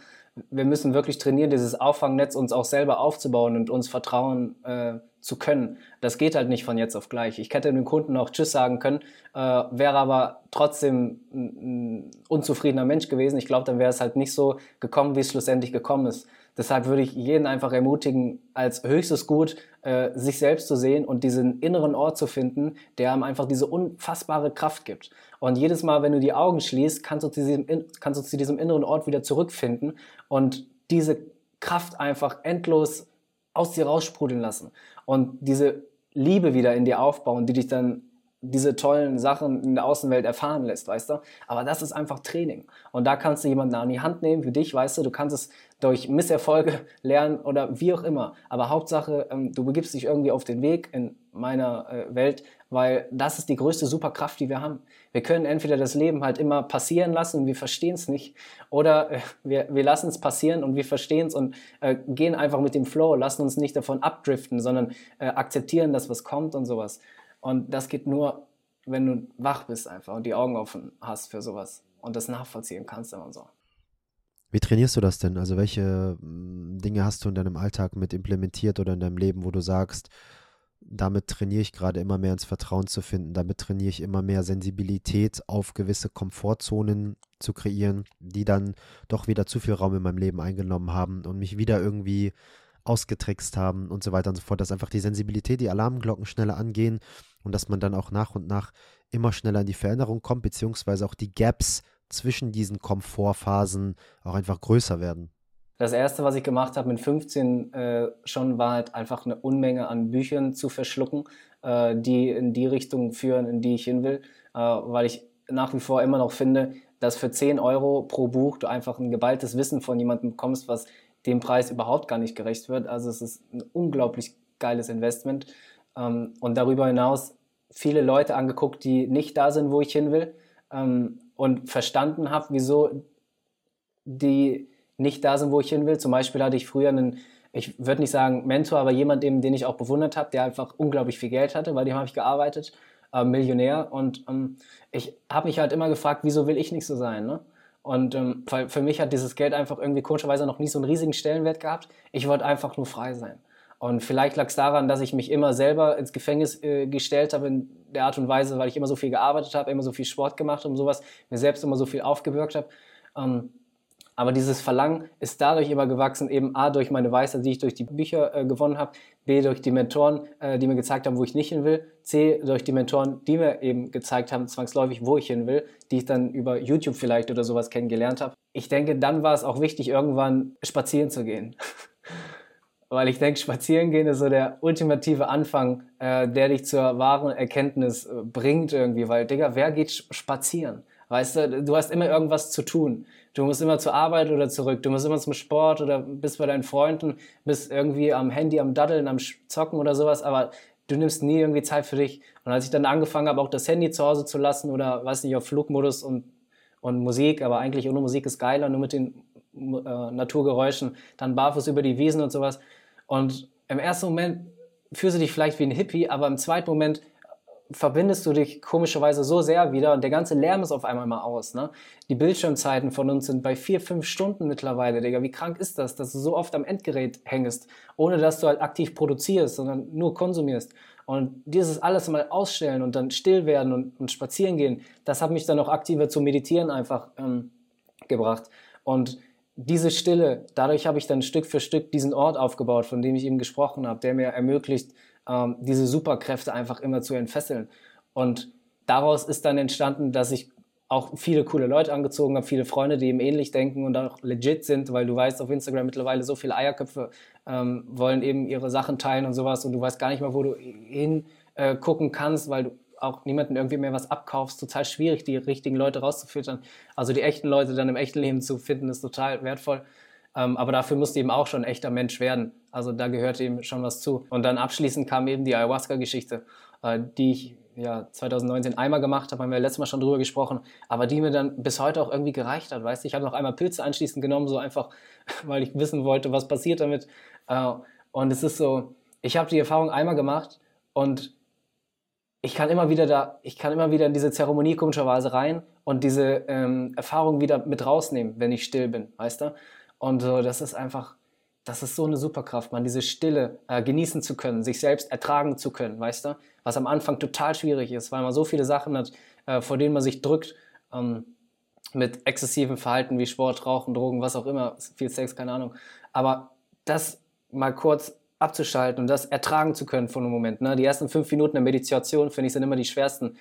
S1: Wir müssen wirklich trainieren, dieses Auffangnetz uns auch selber aufzubauen und uns vertrauen äh, zu können. Das geht halt nicht von jetzt auf gleich. Ich hätte dem Kunden auch Tschüss sagen können, äh, wäre aber trotzdem ein, unzufriedener Mensch gewesen. Ich glaube, dann wäre es halt nicht so gekommen, wie es schlussendlich gekommen ist. Deshalb würde ich jeden einfach ermutigen, als höchstes Gut äh, sich selbst zu sehen und diesen inneren Ort zu finden, der einem einfach diese unfassbare Kraft gibt. Und jedes Mal, wenn du die Augen schließt, kannst du zu diesem, kannst du zu diesem inneren Ort wieder zurückfinden und diese Kraft einfach endlos aus dir raussprudeln lassen und diese Liebe wieder in dir aufbauen, die dich dann diese tollen Sachen in der Außenwelt erfahren lässt, weißt du? Aber das ist einfach Training. Und da kannst du jemanden an die Hand nehmen, wie dich, weißt du, du kannst es durch Misserfolge lernen oder wie auch immer. Aber Hauptsache, ähm, du begibst dich irgendwie auf den Weg in meiner äh, Welt, weil das ist die größte Superkraft, die wir haben. Wir können entweder das Leben halt immer passieren lassen und wir verstehen es nicht, oder äh, wir, wir lassen es passieren und wir verstehen es und äh, gehen einfach mit dem Flow, lassen uns nicht davon abdriften, sondern äh, akzeptieren das, was kommt und sowas. Und das geht nur, wenn du wach bist einfach und die Augen offen hast für sowas und das nachvollziehen kannst immer so.
S2: Wie trainierst du das denn? Also welche mm, Dinge hast du in deinem Alltag mit implementiert oder in deinem Leben, wo du sagst, damit trainiere ich gerade immer mehr ins Vertrauen zu finden, damit trainiere ich immer mehr Sensibilität auf gewisse Komfortzonen zu kreieren, die dann doch wieder zu viel Raum in meinem Leben eingenommen haben und mich wieder irgendwie ausgetrickst haben und so weiter und so fort, dass einfach die Sensibilität, die Alarmglocken schneller angehen und dass man dann auch nach und nach immer schneller in die Veränderung kommt, beziehungsweise auch die Gaps zwischen diesen Komfortphasen auch einfach größer werden.
S1: Das erste, was ich gemacht habe mit 15 äh, schon, war halt einfach eine Unmenge an Büchern zu verschlucken, äh, die in die Richtung führen, in die ich hin will, äh, weil ich nach wie vor immer noch finde, dass für 10 Euro pro Buch du einfach ein geballtes Wissen von jemandem bekommst, was dem Preis überhaupt gar nicht gerecht wird. Also es ist ein unglaublich geiles Investment. Ähm, und darüber hinaus viele Leute angeguckt, die nicht da sind, wo ich hin will ähm, und verstanden habe, wieso die nicht da sind, wo ich hin will. Zum Beispiel hatte ich früher einen, ich würde nicht sagen Mentor, aber jemand, den ich auch bewundert habe, der einfach unglaublich viel Geld hatte, weil dem habe ich gearbeitet, äh, Millionär. Und ähm, ich habe mich halt immer gefragt, wieso will ich nicht so sein? Ne? Und ähm, für mich hat dieses Geld einfach irgendwie komischerweise noch nie so einen riesigen Stellenwert gehabt. Ich wollte einfach nur frei sein. Und vielleicht lag es daran, dass ich mich immer selber ins Gefängnis äh, gestellt habe in der Art und Weise, weil ich immer so viel gearbeitet habe, immer so viel Sport gemacht und sowas, mir selbst immer so viel aufgewirkt habe. Ähm, aber dieses Verlangen ist dadurch immer gewachsen, eben A, durch meine Weisheit, die ich durch die Bücher äh, gewonnen habe, B, durch die Mentoren, äh, die mir gezeigt haben, wo ich nicht hin will, C, durch die Mentoren, die mir eben gezeigt haben, zwangsläufig, wo ich hin will, die ich dann über YouTube vielleicht oder sowas kennengelernt habe. Ich denke, dann war es auch wichtig, irgendwann spazieren zu gehen. Weil ich denke, spazieren gehen ist so der ultimative Anfang, äh, der dich zur wahren Erkenntnis äh, bringt irgendwie. Weil, Digga, wer geht spazieren? Weißt du, du hast immer irgendwas zu tun. Du musst immer zur Arbeit oder zurück. Du musst immer zum Sport oder bist bei deinen Freunden, bist irgendwie am Handy, am Daddeln, am Zocken oder sowas, aber du nimmst nie irgendwie Zeit für dich. Und als ich dann angefangen habe, auch das Handy zu Hause zu lassen oder, weiß nicht, auf Flugmodus und, und Musik, aber eigentlich ohne Musik ist geiler, nur mit den äh, Naturgeräuschen, dann barfuß über die Wiesen und sowas. Und im ersten Moment fühlst du dich vielleicht wie ein Hippie, aber im zweiten Moment verbindest du dich komischerweise so sehr wieder und der ganze Lärm ist auf einmal mal aus. Ne? Die Bildschirmzeiten von uns sind bei vier, fünf Stunden mittlerweile, Digga. Wie krank ist das, dass du so oft am Endgerät hängst, ohne dass du halt aktiv produzierst, sondern nur konsumierst. Und dieses alles mal ausstellen und dann still werden und, und spazieren gehen, das hat mich dann auch aktiver zu meditieren einfach ähm, gebracht. Und diese Stille, dadurch habe ich dann Stück für Stück diesen Ort aufgebaut, von dem ich eben gesprochen habe, der mir ermöglicht, ähm, diese Superkräfte einfach immer zu entfesseln. Und daraus ist dann entstanden, dass ich auch viele coole Leute angezogen habe, viele Freunde, die eben ähnlich denken und auch legit sind, weil du weißt, auf Instagram mittlerweile so viele Eierköpfe ähm, wollen eben ihre Sachen teilen und sowas und du weißt gar nicht mehr, wo du hingucken äh, kannst, weil du auch niemanden irgendwie mehr was abkaufst. Total schwierig, die richtigen Leute rauszufiltern. Also die echten Leute dann im echten Leben zu finden, ist total wertvoll. Ähm, aber dafür musste eben auch schon ein echter Mensch werden. Also da gehört eben schon was zu. Und dann abschließend kam eben die Ayahuasca-Geschichte, äh, die ich ja 2019 einmal gemacht habe, haben wir letztes Mal schon drüber gesprochen, aber die mir dann bis heute auch irgendwie gereicht hat. Weißt du, ich habe noch einmal Pilze anschließend genommen, so einfach, weil ich wissen wollte, was passiert damit. Äh, und es ist so, ich habe die Erfahrung einmal gemacht und ich kann immer wieder da, ich kann immer wieder in diese Zeremonie komischerweise rein und diese ähm, Erfahrung wieder mit rausnehmen, wenn ich still bin, weißt du? Und so, das ist einfach, das ist so eine Superkraft, man, diese Stille äh, genießen zu können, sich selbst ertragen zu können, weißt du? Was am Anfang total schwierig ist, weil man so viele Sachen hat, äh, vor denen man sich drückt, ähm, mit exzessivem Verhalten wie Sport, Rauchen, Drogen, was auch immer, viel Sex, keine Ahnung. Aber das mal kurz abzuschalten und das ertragen zu können für einen Moment. Ne? Die ersten fünf Minuten der Meditation, finde ich, sind immer die schwersten.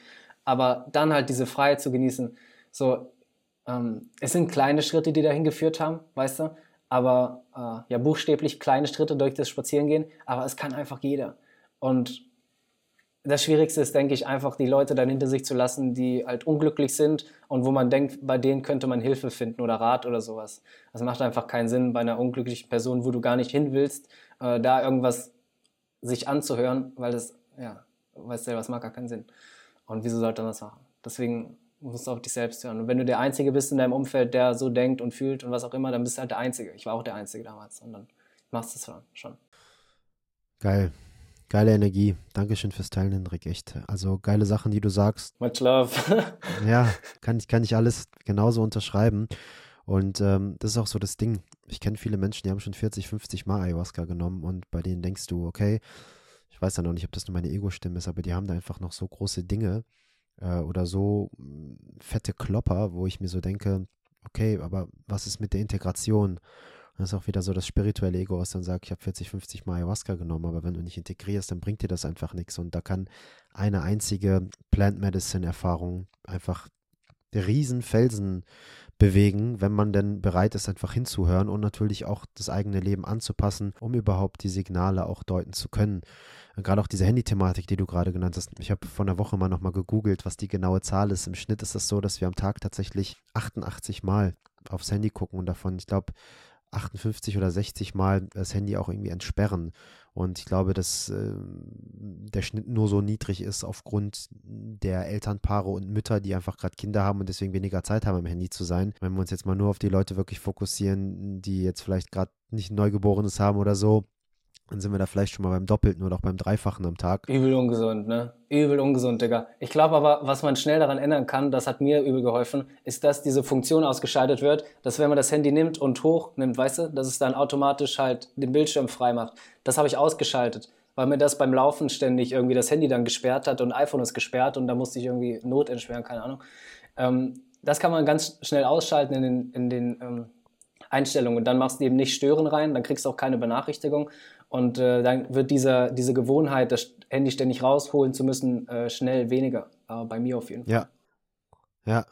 S1: Aber dann halt diese Freiheit zu genießen. So, ähm, es sind kleine Schritte, die dahin geführt haben, weißt du? Aber äh, ja, buchstäblich kleine Schritte durch das Spazierengehen, aber es kann einfach jeder. Und das Schwierigste ist, denke ich, einfach die Leute dann hinter sich zu lassen, die halt unglücklich sind und wo man denkt, bei denen könnte man Hilfe finden oder Rat oder sowas. Das macht einfach keinen Sinn bei einer unglücklichen Person, wo du gar nicht hin willst, äh, da irgendwas sich anzuhören, weil das, ja, weißt du, was macht gar keinen Sinn. Und wieso sollte man das machen? Deswegen musst du auf dich selbst hören. Und wenn du der Einzige bist in deinem Umfeld, der so denkt und fühlt und was auch immer, dann bist du halt der Einzige. Ich war auch der Einzige damals und dann machst du es schon.
S2: Geil. Geile Energie. Dankeschön fürs Teilen, Hendrik. Echt. Also geile Sachen, die du sagst.
S1: Much love.
S2: ja, kann ich, kann ich alles genauso unterschreiben. Und ähm, das ist auch so das Ding. Ich kenne viele Menschen, die haben schon 40, 50 Mal Ayahuasca genommen und bei denen denkst du, okay, ich weiß ja noch nicht, ob das nur meine Ego-Stimme ist, aber die haben da einfach noch so große Dinge äh, oder so mm, fette Klopper, wo ich mir so denke, okay, aber was ist mit der Integration? Das ist auch wieder so das spirituelle Ego, was dann sagt, ich habe 40, 50 Mal Ayahuasca genommen, aber wenn du nicht integrierst, dann bringt dir das einfach nichts. Und da kann eine einzige Plant Medicine Erfahrung einfach riesen Felsen bewegen, wenn man denn bereit ist, einfach hinzuhören und natürlich auch das eigene Leben anzupassen, um überhaupt die Signale auch deuten zu können. Gerade auch diese Handy-Thematik, die du gerade genannt hast. Ich habe vor einer Woche mal nochmal gegoogelt, was die genaue Zahl ist. Im Schnitt ist es so, dass wir am Tag tatsächlich 88 Mal aufs Handy gucken und davon, ich glaube, 58 oder 60 Mal das Handy auch irgendwie entsperren. Und ich glaube, dass äh, der Schnitt nur so niedrig ist aufgrund der Elternpaare und Mütter, die einfach gerade Kinder haben und deswegen weniger Zeit haben, am Handy zu sein. Wenn wir uns jetzt mal nur auf die Leute wirklich fokussieren, die jetzt vielleicht gerade nicht ein Neugeborenes haben oder so, dann sind wir da vielleicht schon mal beim Doppelten oder auch beim Dreifachen am Tag.
S1: Übel ungesund, ne? Übel ungesund, Digga. Ich glaube aber, was man schnell daran ändern kann, das hat mir übel geholfen, ist, dass diese Funktion ausgeschaltet wird, dass wenn man das Handy nimmt und hochnimmt, weißt du, dass es dann automatisch halt den Bildschirm frei macht. Das habe ich ausgeschaltet, weil mir das beim Laufen ständig irgendwie das Handy dann gesperrt hat und iPhone ist gesperrt und da musste ich irgendwie Not entsperren, keine Ahnung. Ähm, das kann man ganz schnell ausschalten in den, in den ähm, Einstellungen. Und dann machst du eben nicht Stören rein, dann kriegst du auch keine Benachrichtigung und äh, dann wird dieser, diese Gewohnheit, das Handy ständig rausholen zu müssen, äh, schnell weniger. Aber bei mir auf jeden Fall.
S2: Ja. Ja.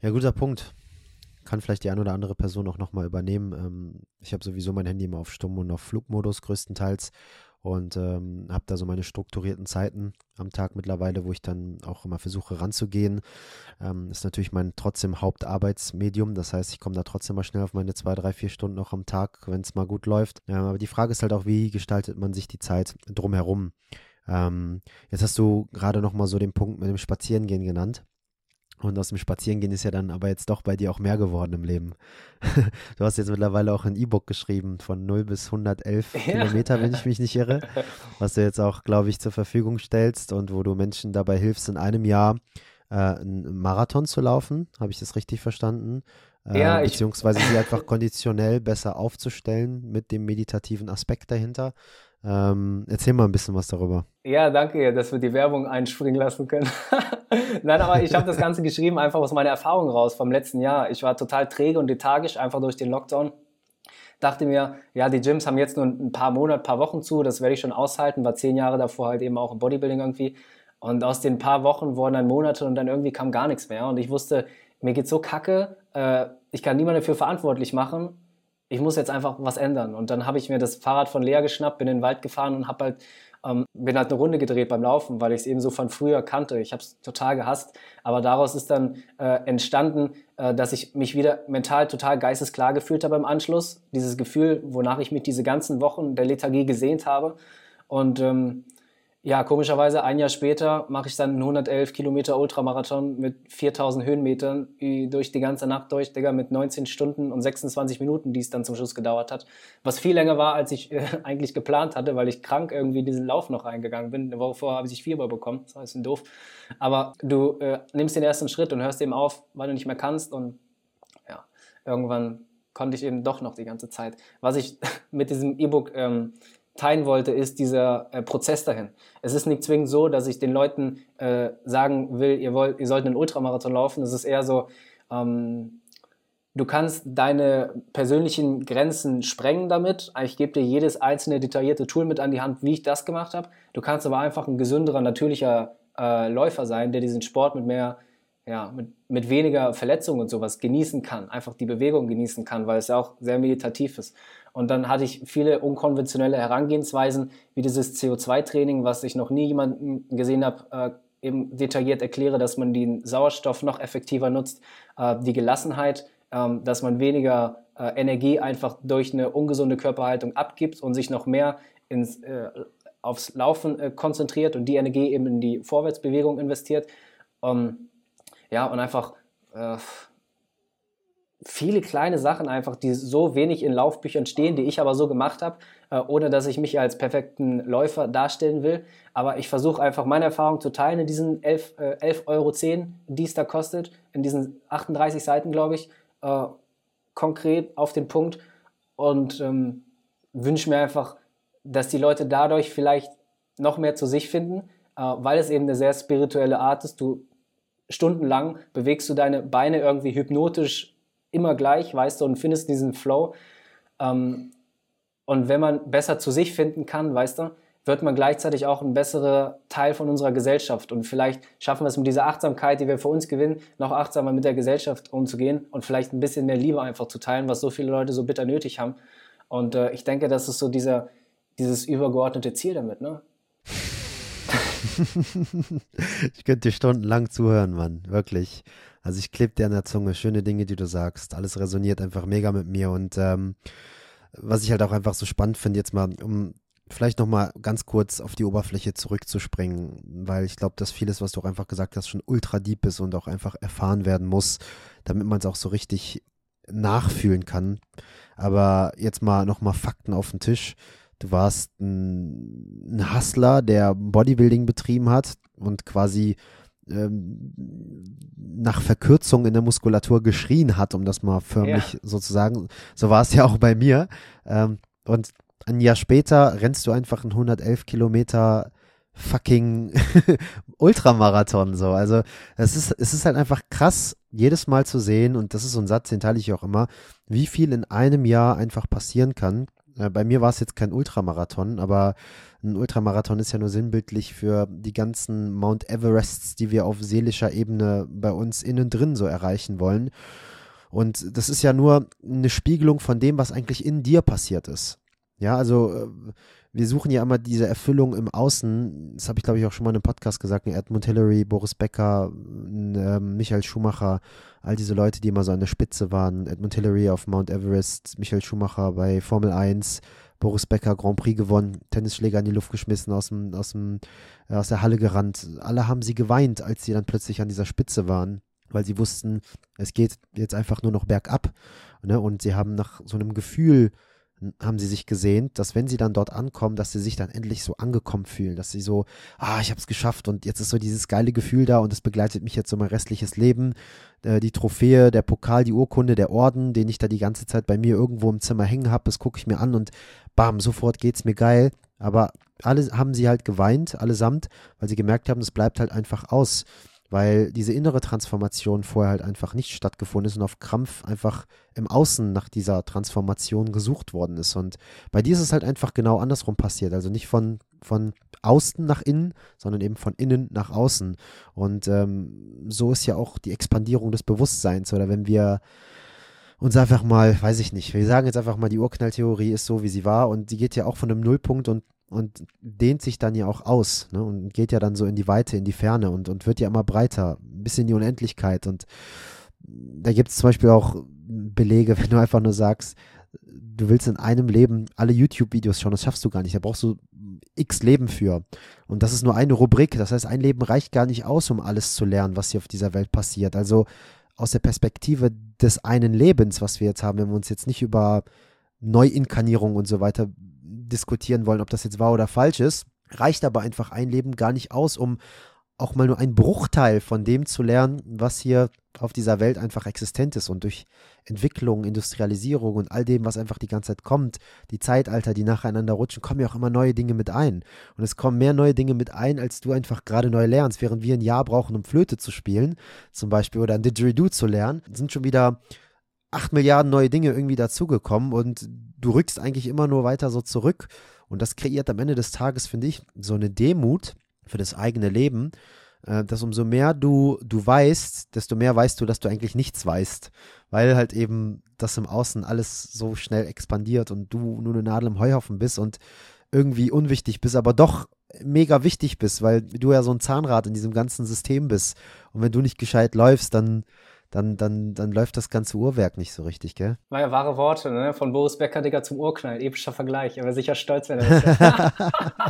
S2: Ja, guter Punkt. Kann vielleicht die eine oder andere Person auch nochmal übernehmen. Ähm, ich habe sowieso mein Handy immer auf Stumm und auf Flugmodus größtenteils und ähm, habe da so meine strukturierten Zeiten am Tag mittlerweile, wo ich dann auch immer versuche ranzugehen. Ähm, ist natürlich mein trotzdem Hauptarbeitsmedium, das heißt, ich komme da trotzdem mal schnell auf meine zwei, drei, vier Stunden noch am Tag, wenn es mal gut läuft. Ähm, aber die Frage ist halt auch, wie gestaltet man sich die Zeit drumherum? Ähm, jetzt hast du gerade noch mal so den Punkt mit dem Spazierengehen genannt. Und aus dem Spazierengehen ist ja dann aber jetzt doch bei dir auch mehr geworden im Leben. du hast jetzt mittlerweile auch ein E-Book geschrieben von 0 bis 111 ja. Kilometer, wenn ich mich nicht irre, was du jetzt auch, glaube ich, zur Verfügung stellst und wo du Menschen dabei hilfst, in einem Jahr äh, einen Marathon zu laufen. Habe ich das richtig verstanden? Äh, ja, beziehungsweise sie einfach konditionell besser aufzustellen mit dem meditativen Aspekt dahinter. Ähm, erzähl mal ein bisschen was darüber.
S1: Ja, danke, dass wir die Werbung einspringen lassen können. Nein, aber ich habe das Ganze geschrieben einfach aus meiner Erfahrung raus vom letzten Jahr. Ich war total träge und lethargisch, einfach durch den Lockdown. Dachte mir, ja, die Gyms haben jetzt nur ein paar Monate, paar Wochen zu, das werde ich schon aushalten. War zehn Jahre davor halt eben auch im Bodybuilding irgendwie. Und aus den paar Wochen wurden dann Monate und dann irgendwie kam gar nichts mehr. Und ich wusste, mir geht's so kacke, äh, ich kann niemanden dafür verantwortlich machen ich muss jetzt einfach was ändern. Und dann habe ich mir das Fahrrad von Lea geschnappt, bin in den Wald gefahren und habe halt, ähm, bin halt eine Runde gedreht beim Laufen, weil ich es eben so von früher kannte. Ich habe es total gehasst. Aber daraus ist dann äh, entstanden, äh, dass ich mich wieder mental total geistesklar gefühlt habe im Anschluss. Dieses Gefühl, wonach ich mich diese ganzen Wochen der Lethargie gesehnt habe. Und ähm, ja, komischerweise ein Jahr später mache ich dann einen 111 Kilometer Ultramarathon mit 4000 Höhenmetern durch die ganze Nacht durch, Digga, mit 19 Stunden und 26 Minuten, die es dann zum Schluss gedauert hat. Was viel länger war, als ich äh, eigentlich geplant hatte, weil ich krank irgendwie in diesen Lauf noch reingegangen bin. Eine Woche vorher habe ich Fieber bekommen, das war ein bisschen doof. Aber du äh, nimmst den ersten Schritt und hörst eben auf, weil du nicht mehr kannst und ja, irgendwann konnte ich eben doch noch die ganze Zeit. Was ich mit diesem E-Book ähm, teilen wollte, ist dieser äh, Prozess dahin. Es ist nicht zwingend so, dass ich den Leuten äh, sagen will, ihr, wollt, ihr sollt einen Ultramarathon laufen. Es ist eher so, ähm, du kannst deine persönlichen Grenzen sprengen damit. Ich gebe dir jedes einzelne detaillierte Tool mit an die Hand, wie ich das gemacht habe. Du kannst aber einfach ein gesünderer, natürlicher äh, Läufer sein, der diesen Sport mit mehr, ja, mit, mit weniger Verletzungen und sowas genießen kann, einfach die Bewegung genießen kann, weil es ja auch sehr meditativ ist. Und dann hatte ich viele unkonventionelle Herangehensweisen, wie dieses CO2-Training, was ich noch nie jemanden gesehen habe, äh, eben detailliert erkläre, dass man den Sauerstoff noch effektiver nutzt, äh, die Gelassenheit, äh, dass man weniger äh, Energie einfach durch eine ungesunde Körperhaltung abgibt und sich noch mehr ins, äh, aufs Laufen äh, konzentriert und die Energie eben in die Vorwärtsbewegung investiert. Ähm, ja, und einfach viele kleine Sachen einfach, die so wenig in Laufbüchern stehen, die ich aber so gemacht habe, äh, ohne dass ich mich als perfekten Läufer darstellen will. Aber ich versuche einfach meine Erfahrung zu teilen in diesen 11,10 äh, 11 Euro, die es da kostet, in diesen 38 Seiten, glaube ich, äh, konkret auf den Punkt und ähm, wünsche mir einfach, dass die Leute dadurch vielleicht noch mehr zu sich finden, äh, weil es eben eine sehr spirituelle Art ist. Du stundenlang bewegst du deine Beine irgendwie hypnotisch immer gleich, weißt du, und findest diesen Flow. Ähm, und wenn man besser zu sich finden kann, weißt du, wird man gleichzeitig auch ein besserer Teil von unserer Gesellschaft. Und vielleicht schaffen wir es mit dieser Achtsamkeit, die wir für uns gewinnen, noch achtsamer mit der Gesellschaft umzugehen und vielleicht ein bisschen mehr Liebe einfach zu teilen, was so viele Leute so bitter nötig haben. Und äh, ich denke, das ist so dieser, dieses übergeordnete Ziel damit, ne?
S2: ich könnte dir stundenlang zuhören, Mann, wirklich. Also ich klebe dir an der Zunge, schöne Dinge, die du sagst. Alles resoniert einfach mega mit mir. Und ähm, was ich halt auch einfach so spannend finde, jetzt mal, um vielleicht nochmal ganz kurz auf die Oberfläche zurückzuspringen, weil ich glaube, dass vieles, was du auch einfach gesagt hast, schon ultra deep ist und auch einfach erfahren werden muss, damit man es auch so richtig nachfühlen kann. Aber jetzt mal nochmal Fakten auf den Tisch. Du warst ein, ein Hustler, der Bodybuilding betrieben hat und quasi ähm, nach Verkürzung in der Muskulatur geschrien hat, um das mal förmlich ja. sozusagen. So war es ja auch bei mir. Ähm, und ein Jahr später rennst du einfach einen 111 Kilometer fucking Ultramarathon so. Also es ist, es ist halt einfach krass, jedes Mal zu sehen, und das ist so ein Satz, den teile ich auch immer, wie viel in einem Jahr einfach passieren kann. Äh, bei mir war es jetzt kein Ultramarathon, aber ein Ultramarathon ist ja nur sinnbildlich für die ganzen Mount Everests, die wir auf seelischer Ebene bei uns innen drin so erreichen wollen. Und das ist ja nur eine Spiegelung von dem, was eigentlich in dir passiert ist. Ja, also äh, wir suchen ja immer diese Erfüllung im Außen. Das habe ich, glaube ich, auch schon mal in einem Podcast gesagt. Edmund Hillary, Boris Becker, äh, Michael Schumacher, all diese Leute, die immer so an der Spitze waren. Edmund Hillary auf Mount Everest, Michael Schumacher bei Formel 1, Boris Becker Grand Prix gewonnen, Tennisschläger in die Luft geschmissen, aus, dem, aus, dem, äh, aus der Halle gerannt. Alle haben sie geweint, als sie dann plötzlich an dieser Spitze waren. weil sie wussten, es geht jetzt einfach nur noch bergab. Ne? Und sie haben nach so einem Gefühl haben sie sich gesehnt, dass wenn sie dann dort ankommen, dass sie sich dann endlich so angekommen fühlen, dass sie so, ah, ich habe es geschafft und jetzt ist so dieses geile Gefühl da und es begleitet mich jetzt so mein restliches Leben. Äh, die Trophäe, der Pokal, die Urkunde, der Orden, den ich da die ganze Zeit bei mir irgendwo im Zimmer hängen habe, das gucke ich mir an und bam, sofort geht's mir geil. Aber alle haben sie halt geweint, allesamt, weil sie gemerkt haben, es bleibt halt einfach aus weil diese innere Transformation vorher halt einfach nicht stattgefunden ist und auf Krampf einfach im Außen nach dieser Transformation gesucht worden ist. Und bei dir ist es halt einfach genau andersrum passiert. Also nicht von, von außen nach innen, sondern eben von innen nach außen. Und ähm, so ist ja auch die Expandierung des Bewusstseins. Oder wenn wir uns einfach mal, weiß ich nicht, wir sagen jetzt einfach mal, die Urknalltheorie ist so, wie sie war und die geht ja auch von einem Nullpunkt und und dehnt sich dann ja auch aus ne? und geht ja dann so in die Weite, in die Ferne und, und wird ja immer breiter, bis in die Unendlichkeit. Und da gibt es zum Beispiel auch Belege, wenn du einfach nur sagst, du willst in einem Leben alle YouTube-Videos schauen, das schaffst du gar nicht. Da brauchst du x Leben für. Und das ist nur eine Rubrik. Das heißt, ein Leben reicht gar nicht aus, um alles zu lernen, was hier auf dieser Welt passiert. Also aus der Perspektive des einen Lebens, was wir jetzt haben, wenn wir uns jetzt nicht über Neuinkarnierung und so weiter diskutieren wollen, ob das jetzt wahr oder falsch ist, reicht aber einfach ein Leben gar nicht aus, um auch mal nur einen Bruchteil von dem zu lernen, was hier auf dieser Welt einfach existent ist und durch Entwicklung, Industrialisierung und all dem, was einfach die ganze Zeit kommt, die Zeitalter, die nacheinander rutschen, kommen ja auch immer neue Dinge mit ein. Und es kommen mehr neue Dinge mit ein, als du einfach gerade neu lernst. Während wir ein Jahr brauchen, um Flöte zu spielen, zum Beispiel, oder ein Didgeridoo zu lernen, sind schon wieder acht Milliarden neue Dinge irgendwie dazugekommen und du rückst eigentlich immer nur weiter so zurück. Und das kreiert am Ende des Tages, finde ich, so eine Demut für das eigene Leben, äh, dass umso mehr du, du weißt, desto mehr weißt du, dass du eigentlich nichts weißt. Weil halt eben das im Außen alles so schnell expandiert und du nur eine Nadel im Heuhaufen bist und irgendwie unwichtig bist, aber doch mega wichtig bist, weil du ja so ein Zahnrad in diesem ganzen System bist. Und wenn du nicht gescheit läufst, dann dann, dann, dann läuft das ganze Uhrwerk nicht so richtig, gell?
S1: War ja wahre Worte, ne? Von Boris Becker, Digga, zum Urknall. Epischer Vergleich. Er wäre sicher stolz, wenn er das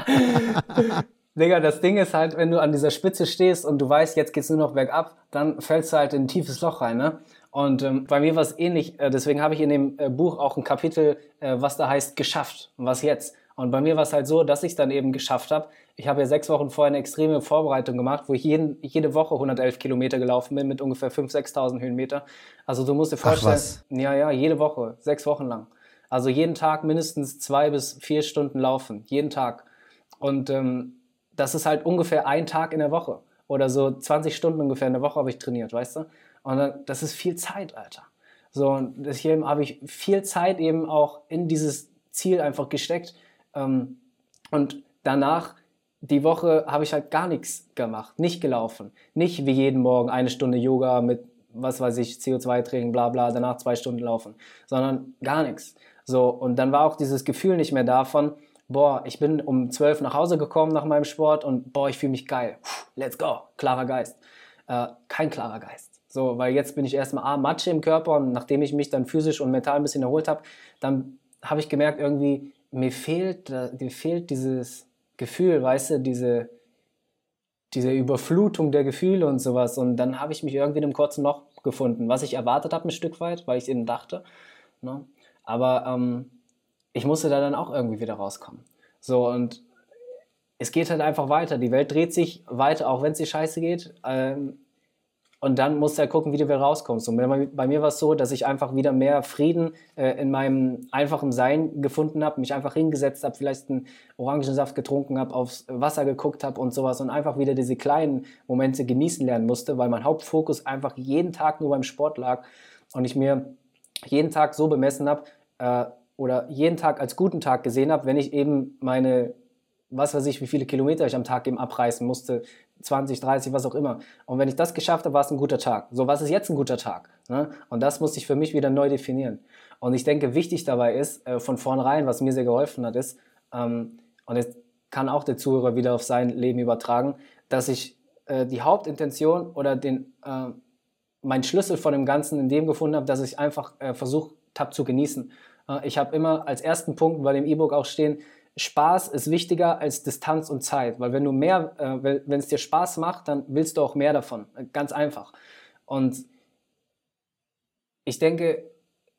S1: Digga, das Ding ist halt, wenn du an dieser Spitze stehst und du weißt, jetzt geht's nur noch bergab, dann fällst du halt in ein tiefes Loch rein, ne? Und ähm, bei mir war es ähnlich, äh, deswegen habe ich in dem äh, Buch auch ein Kapitel, äh, was da heißt, geschafft. Und was jetzt? Und bei mir war es halt so, dass ich es dann eben geschafft habe, ich habe ja sechs Wochen vorher eine extreme Vorbereitung gemacht, wo ich jeden, jede Woche 111 Kilometer gelaufen bin mit ungefähr 5.000, 6.000 Höhenmeter. Also du musst dir vorstellen, ja, ja, jede Woche, sechs Wochen lang. Also jeden Tag mindestens zwei bis vier Stunden laufen, jeden Tag. Und ähm, das ist halt ungefähr ein Tag in der Woche oder so 20 Stunden ungefähr in der Woche habe ich trainiert, weißt du? Und dann, das ist viel Zeit, Alter. So, und hier habe ich viel Zeit eben auch in dieses Ziel einfach gesteckt. Ähm, und danach die Woche habe ich halt gar nichts gemacht, nicht gelaufen. Nicht wie jeden Morgen eine Stunde Yoga mit, was weiß ich, CO2-Training, bla bla, danach zwei Stunden laufen, sondern gar nichts. So, und dann war auch dieses Gefühl nicht mehr davon, boah, ich bin um zwölf nach Hause gekommen nach meinem Sport und boah, ich fühle mich geil. Let's go, klarer Geist. Äh, kein klarer Geist. So, weil jetzt bin ich erstmal A, Matsche im Körper und nachdem ich mich dann physisch und mental ein bisschen erholt habe, dann habe ich gemerkt, irgendwie, mir fehlt, mir fehlt dieses, Gefühl, weißt du, diese, diese Überflutung der Gefühle und sowas. Und dann habe ich mich irgendwie in einem kurzen Loch gefunden, was ich erwartet habe ein Stück weit, weil ich eben dachte. Ne? Aber ähm, ich musste da dann auch irgendwie wieder rauskommen. So, und es geht halt einfach weiter. Die Welt dreht sich weiter, auch wenn es dir scheiße geht. Ähm, und dann musst du ja gucken, wie du wieder rauskommst. Und bei mir war es so, dass ich einfach wieder mehr Frieden äh, in meinem einfachen Sein gefunden habe, mich einfach hingesetzt habe, vielleicht einen Orangensaft getrunken habe, aufs Wasser geguckt habe und sowas und einfach wieder diese kleinen Momente genießen lernen musste, weil mein Hauptfokus einfach jeden Tag nur beim Sport lag und ich mir jeden Tag so bemessen habe äh, oder jeden Tag als guten Tag gesehen habe, wenn ich eben meine was weiß ich, wie viele Kilometer ich am Tag eben abreißen musste, 20, 30, was auch immer. Und wenn ich das geschafft habe, war es ein guter Tag. So, was ist jetzt ein guter Tag? Ne? Und das muss ich für mich wieder neu definieren. Und ich denke, wichtig dabei ist, äh, von vornherein, was mir sehr geholfen hat, ist, ähm, und jetzt kann auch der Zuhörer wieder auf sein Leben übertragen, dass ich äh, die Hauptintention oder den, äh, mein Schlüssel von dem Ganzen in dem gefunden habe, dass ich einfach äh, versucht habe zu genießen. Äh, ich habe immer als ersten Punkt bei dem E-Book auch stehen, Spaß ist wichtiger als Distanz und Zeit, weil wenn du mehr, äh, wenn es dir Spaß macht, dann willst du auch mehr davon. Ganz einfach. Und ich denke,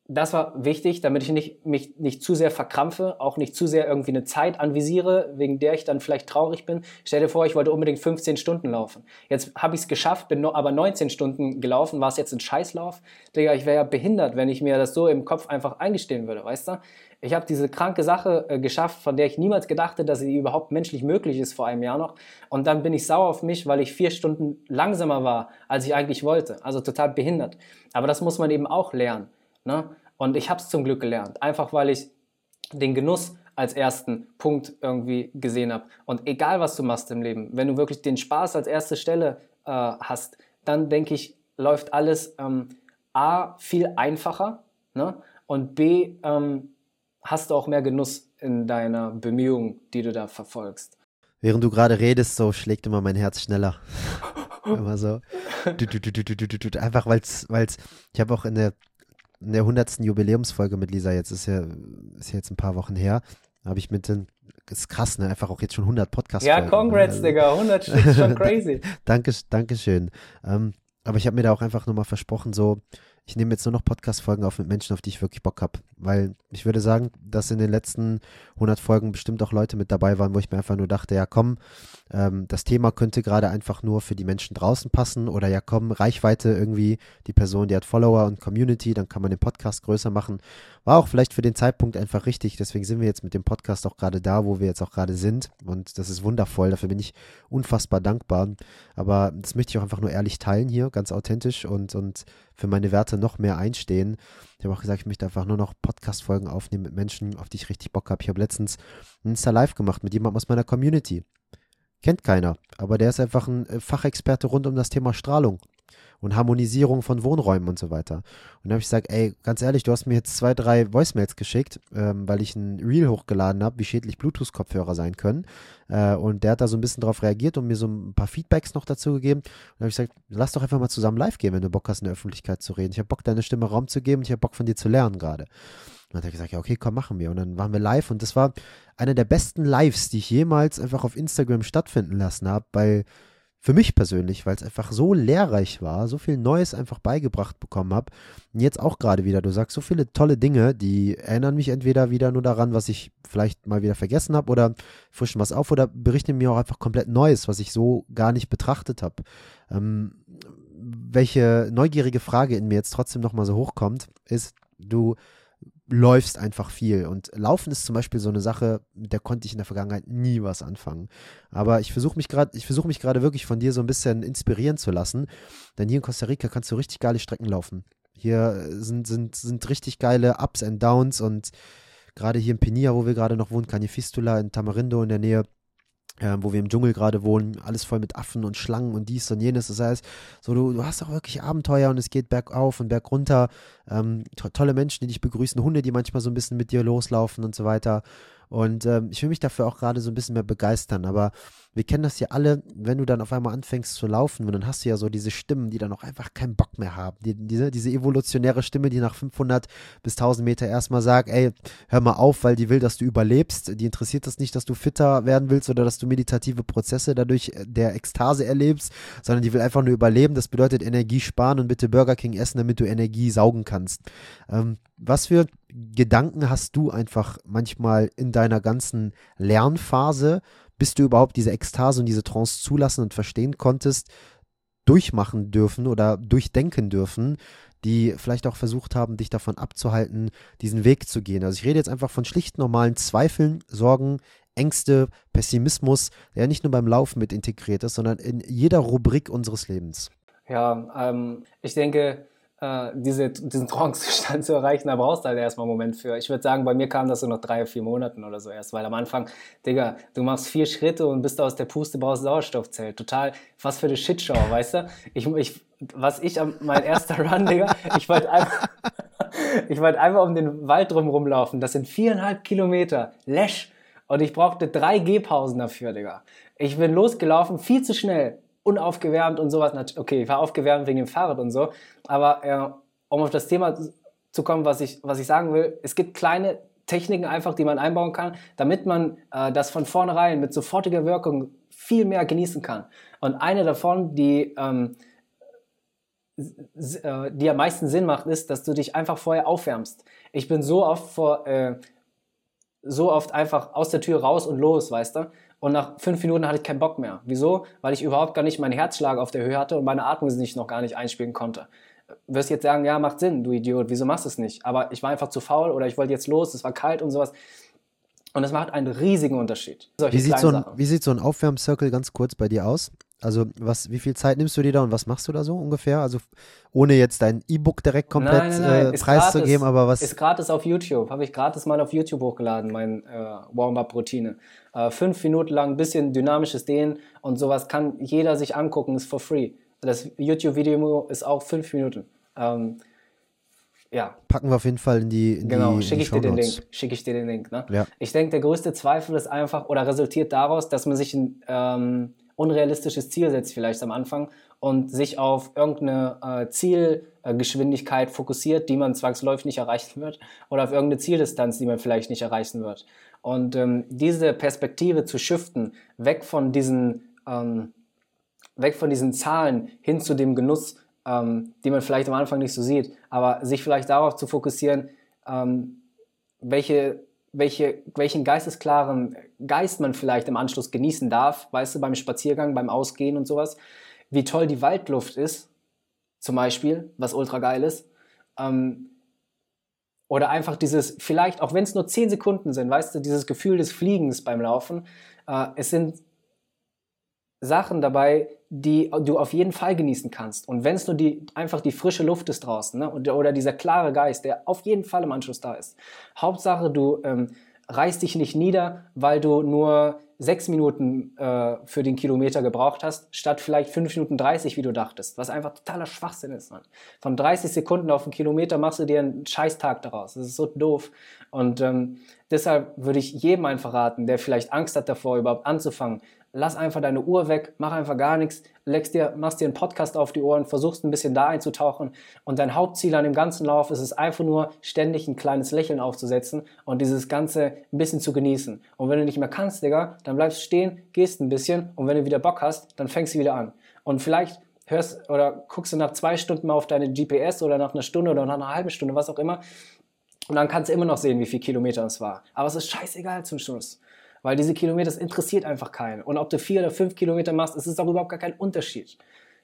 S1: das war wichtig, damit ich nicht, mich nicht zu sehr verkrampfe, auch nicht zu sehr irgendwie eine Zeit anvisiere, wegen der ich dann vielleicht traurig bin. Stell dir vor, ich wollte unbedingt 15 Stunden laufen. Jetzt habe ich es geschafft, bin aber 19 Stunden gelaufen. War es jetzt ein Scheißlauf? Digga, ich wäre ja behindert, wenn ich mir das so im Kopf einfach eingestehen würde, weißt du? Ich habe diese kranke Sache äh, geschafft, von der ich niemals gedacht hätte, dass sie überhaupt menschlich möglich ist vor einem Jahr noch. Und dann bin ich sauer auf mich, weil ich vier Stunden langsamer war, als ich eigentlich wollte. Also total behindert. Aber das muss man eben auch lernen. Ne? Und ich habe es zum Glück gelernt, einfach weil ich den Genuss als ersten Punkt irgendwie gesehen habe. Und egal, was du machst im Leben, wenn du wirklich den Spaß als erste Stelle äh, hast, dann denke ich, läuft alles ähm, A viel einfacher ne? und B ähm, hast du auch mehr Genuss in deiner Bemühung, die du da verfolgst.
S2: Während du gerade redest, so schlägt immer mein Herz schneller. immer so. Einfach weil es, ich habe auch in der, in der 100. Jubiläumsfolge mit Lisa, jetzt ist ja, ist ja jetzt ein paar Wochen her, habe ich mit den, ist krass, ne? Einfach auch jetzt schon 100 Podcasts.
S1: Ja, congrats, also, Digga, 100 Stück schon crazy.
S2: danke, danke schön. Ähm, aber ich habe mir da auch einfach nochmal versprochen, so, ich nehme jetzt nur noch Podcast-Folgen auf mit Menschen, auf die ich wirklich Bock habe. Weil ich würde sagen, dass in den letzten 100 Folgen bestimmt auch Leute mit dabei waren, wo ich mir einfach nur dachte, ja komm, ähm, das Thema könnte gerade einfach nur für die Menschen draußen passen oder ja komm, Reichweite irgendwie, die Person, die hat Follower und Community, dann kann man den Podcast größer machen. War auch vielleicht für den Zeitpunkt einfach richtig, deswegen sind wir jetzt mit dem Podcast auch gerade da, wo wir jetzt auch gerade sind und das ist wundervoll, dafür bin ich unfassbar dankbar. Aber das möchte ich auch einfach nur ehrlich teilen hier, ganz authentisch und, und für meine Werte noch mehr einstehen. Ich habe auch gesagt, ich möchte einfach nur noch Podcast-Folgen aufnehmen mit Menschen, auf die ich richtig Bock habe. Ich habe letztens ein Insta-Live gemacht mit jemandem aus meiner Community. Kennt keiner, aber der ist einfach ein äh, Fachexperte rund um das Thema Strahlung und Harmonisierung von Wohnräumen und so weiter. Und dann habe ich gesagt, ey, ganz ehrlich, du hast mir jetzt zwei, drei Voicemails geschickt, ähm, weil ich ein Reel hochgeladen habe, wie schädlich Bluetooth-Kopfhörer sein können. Äh, und der hat da so ein bisschen drauf reagiert und mir so ein paar Feedbacks noch dazu gegeben. Und dann habe ich gesagt, lass doch einfach mal zusammen live gehen, wenn du Bock hast, in der Öffentlichkeit zu reden. Ich habe Bock, deine Stimme Raum zu geben und ich habe Bock von dir zu lernen gerade. Und dann hat er gesagt, ja, okay, komm, machen wir. Und dann waren wir live und das war einer der besten Lives, die ich jemals einfach auf Instagram stattfinden lassen habe, weil für mich persönlich, weil es einfach so lehrreich war, so viel Neues einfach beigebracht bekommen habe. Und jetzt auch gerade wieder, du sagst so viele tolle Dinge, die erinnern mich entweder wieder nur daran, was ich vielleicht mal wieder vergessen habe oder frischen was auf oder berichten mir auch einfach komplett Neues, was ich so gar nicht betrachtet habe. Ähm, welche neugierige Frage in mir jetzt trotzdem nochmal so hochkommt, ist, du läufst einfach viel. Und Laufen ist zum Beispiel so eine Sache, mit der konnte ich in der Vergangenheit nie was anfangen. Aber ich versuche mich gerade, ich versuche mich gerade wirklich von dir so ein bisschen inspirieren zu lassen. Denn hier in Costa Rica kannst du richtig geile Strecken laufen. Hier sind, sind, sind richtig geile Ups and Downs und gerade hier in Penia, wo wir gerade noch wohnen, Canifistula in Tamarindo in der Nähe, äh, wo wir im Dschungel gerade wohnen, alles voll mit Affen und Schlangen und dies und jenes. Das heißt, so du, du hast auch wirklich Abenteuer und es geht bergauf und bergunter. Ähm, to tolle Menschen, die dich begrüßen, Hunde, die manchmal so ein bisschen mit dir loslaufen und so weiter. Und ähm, ich will mich dafür auch gerade so ein bisschen mehr begeistern. Aber wir kennen das ja alle, wenn du dann auf einmal anfängst zu laufen, dann hast du ja so diese Stimmen, die dann auch einfach keinen Bock mehr haben. Die, diese, diese evolutionäre Stimme, die nach 500 bis 1000 Meter erstmal sagt, ey, hör mal auf, weil die will, dass du überlebst. Die interessiert das nicht, dass du fitter werden willst oder dass du meditative Prozesse dadurch äh, der Ekstase erlebst, sondern die will einfach nur überleben. Das bedeutet Energie sparen und bitte Burger King essen, damit du Energie saugen kannst. Ähm, was für Gedanken hast du einfach manchmal in deiner ganzen Lernphase? bis du überhaupt diese Ekstase und diese Trance zulassen und verstehen konntest, durchmachen dürfen oder durchdenken dürfen, die vielleicht auch versucht haben, dich davon abzuhalten, diesen Weg zu gehen. Also ich rede jetzt einfach von schlicht normalen Zweifeln, Sorgen, Ängste, Pessimismus, der nicht nur beim Laufen mit integriert ist, sondern in jeder Rubrik unseres Lebens.
S1: Ja, ähm, ich denke, äh, diese, diesen Trance-Zustand zu erreichen, da brauchst du halt erstmal einen Moment für. Ich würde sagen, bei mir kam das so noch drei, vier Monaten oder so erst, weil am Anfang, Digga, du machst vier Schritte und bist aus der Puste, brauchst Sauerstoffzelt. Total, was für eine Shitshow, weißt du? Ich, ich, was ich, mein erster Run, Digga, ich wollte einfach, ich wollte einfach um den Wald drum rumlaufen. Das sind viereinhalb Kilometer, Lesch. Und ich brauchte drei Gehpausen dafür, Digga. Ich bin losgelaufen, viel zu schnell unaufgewärmt und sowas. Okay, ich war aufgewärmt wegen dem Fahrrad und so. Aber äh, um auf das Thema zu kommen, was ich, was ich sagen will, es gibt kleine Techniken einfach, die man einbauen kann, damit man äh, das von vornherein mit sofortiger Wirkung viel mehr genießen kann. Und eine davon, die ähm, äh, die am meisten Sinn macht, ist, dass du dich einfach vorher aufwärmst. Ich bin so oft vor, äh, so oft einfach aus der Tür raus und los, weißt du? Und nach fünf Minuten hatte ich keinen Bock mehr. Wieso? Weil ich überhaupt gar nicht meinen Herzschlag auf der Höhe hatte und meine Atmung sich noch gar nicht einspielen konnte. Du wirst jetzt sagen, ja, macht Sinn, du Idiot, wieso machst du es nicht? Aber ich war einfach zu faul oder ich wollte jetzt los, es war kalt und sowas. Und das macht einen riesigen Unterschied.
S2: Wie sieht, so ein, wie sieht so ein Aufwärmcircle ganz kurz bei dir aus? Also was, wie viel Zeit nimmst du dir da und was machst du da so ungefähr? Also ohne jetzt dein E-Book direkt komplett nein, nein, nein. Äh, preiszugeben, aber was?
S1: Ist gratis auf YouTube, habe ich gratis mal auf YouTube hochgeladen, mein äh, Warm-up-Routine. Äh, fünf Minuten lang ein bisschen dynamisches Dehnen und sowas kann jeder sich angucken, ist for free. Das YouTube-Video ist auch fünf Minuten. Ähm, ja.
S2: Packen wir auf jeden Fall in die in
S1: Genau,
S2: schicke
S1: ich dir den Link. Schicke ich dir den Link. Ne? Ja. Ich denke, der größte Zweifel ist einfach oder resultiert daraus, dass man sich ein ähm, unrealistisches Ziel setzt vielleicht am Anfang und sich auf irgendeine äh, Zielgeschwindigkeit fokussiert, die man zwangsläufig nicht erreichen wird oder auf irgendeine Zieldistanz, die man vielleicht nicht erreichen wird. Und ähm, diese Perspektive zu shiften, weg von diesen ähm, weg von diesen Zahlen hin zu dem Genuss, ähm, die man vielleicht am Anfang nicht so sieht, aber sich vielleicht darauf zu fokussieren, ähm, welche welche, welchen geistesklaren Geist man vielleicht im Anschluss genießen darf, weißt du, beim Spaziergang, beim Ausgehen und sowas, wie toll die Waldluft ist, zum Beispiel, was ultra geil ist. Ähm, oder einfach dieses, vielleicht, auch wenn es nur 10 Sekunden sind, weißt du, dieses Gefühl des Fliegens beim Laufen. Äh, es sind Sachen dabei, die du auf jeden Fall genießen kannst. Und wenn es nur die, einfach die frische Luft ist draußen ne? oder dieser klare Geist, der auf jeden Fall im Anschluss da ist. Hauptsache, du ähm, reißt dich nicht nieder, weil du nur sechs Minuten äh, für den Kilometer gebraucht hast, statt vielleicht fünf Minuten 30, wie du dachtest, was einfach totaler Schwachsinn ist. Mann. Von 30 Sekunden auf einen Kilometer machst du dir einen Scheißtag daraus. Das ist so doof. Und ähm, deshalb würde ich jedem einfach raten, der vielleicht Angst hat davor, überhaupt anzufangen, lass einfach deine Uhr weg, mach einfach gar nichts, legst dir, machst dir einen Podcast auf die Ohren, versuchst ein bisschen da einzutauchen und dein Hauptziel an dem ganzen Lauf ist es einfach nur, ständig ein kleines Lächeln aufzusetzen und dieses Ganze ein bisschen zu genießen. Und wenn du nicht mehr kannst, Digga, dann bleibst du stehen, gehst ein bisschen und wenn du wieder Bock hast, dann fängst du wieder an. Und vielleicht hörst oder guckst du nach zwei Stunden mal auf deine GPS oder nach einer Stunde oder nach einer halben Stunde, was auch immer. Und dann kannst du immer noch sehen, wie viel Kilometer es war. Aber es ist scheißegal zum Schluss. Weil diese Kilometer, das interessiert einfach keinen. Und ob du vier oder fünf Kilometer machst, es ist auch überhaupt gar kein Unterschied.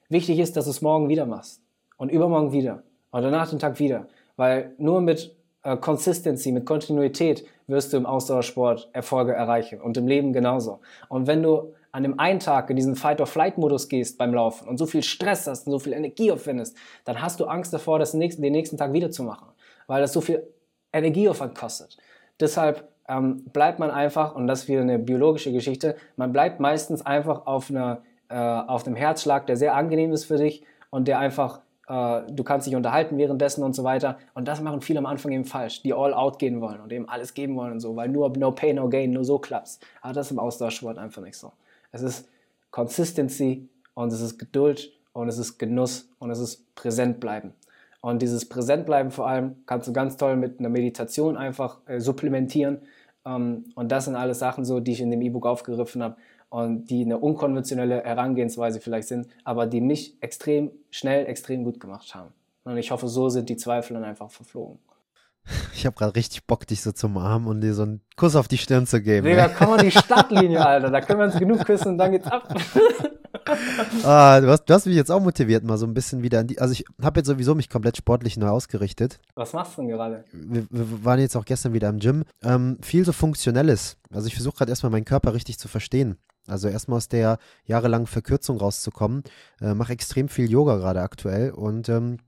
S1: Wichtig ist, dass du es morgen wieder machst. Und übermorgen wieder. Und danach den Tag wieder. Weil nur mit äh, Consistency, mit Kontinuität wirst du im Ausdauersport Erfolge erreichen. Und im Leben genauso. Und wenn du an dem einen Tag in diesen Fight-or-Flight-Modus gehst beim Laufen und so viel Stress hast und so viel Energie aufwendest, dann hast du Angst davor, das nächsten, den nächsten Tag wieder zu machen. Weil das so viel Energieaufwand kostet. Deshalb ähm, bleibt man einfach, und das ist wieder eine biologische Geschichte, man bleibt meistens einfach auf, einer, äh, auf einem Herzschlag, der sehr angenehm ist für dich und der einfach, äh, du kannst dich unterhalten währenddessen und so weiter. Und das machen viele am Anfang eben falsch, die all out gehen wollen und eben alles geben wollen und so, weil nur no pain, no gain, nur so klappt's. Aber das ist im Austauschsport einfach nicht so. Es ist Consistency und es ist Geduld und es ist Genuss und es ist präsent bleiben. Und dieses Präsentbleiben vor allem kannst du ganz toll mit einer Meditation einfach äh, supplementieren. Ähm, und das sind alles Sachen so, die ich in dem E-Book aufgegriffen habe und die eine unkonventionelle Herangehensweise vielleicht sind, aber die mich extrem schnell, extrem gut gemacht haben. Und ich hoffe, so sind die Zweifel dann einfach verflogen.
S2: Ich habe gerade richtig Bock, dich so zum Armen und dir so einen Kuss auf die Stirn zu geben.
S1: Digga, komm an die Stadtlinie, Alter. Da können wir uns genug küssen und dann geht's ab.
S2: ah, du, hast, du hast mich jetzt auch motiviert, mal so ein bisschen wieder an die. Also ich habe jetzt sowieso mich komplett sportlich neu ausgerichtet.
S1: Was machst du denn gerade?
S2: Wir, wir, waren jetzt auch gestern wieder im Gym. Ähm, viel so Funktionelles. Also ich versuche gerade erstmal meinen Körper richtig zu verstehen. Also erstmal aus der jahrelangen Verkürzung rauszukommen. Äh, Mache extrem viel Yoga gerade aktuell und ähm,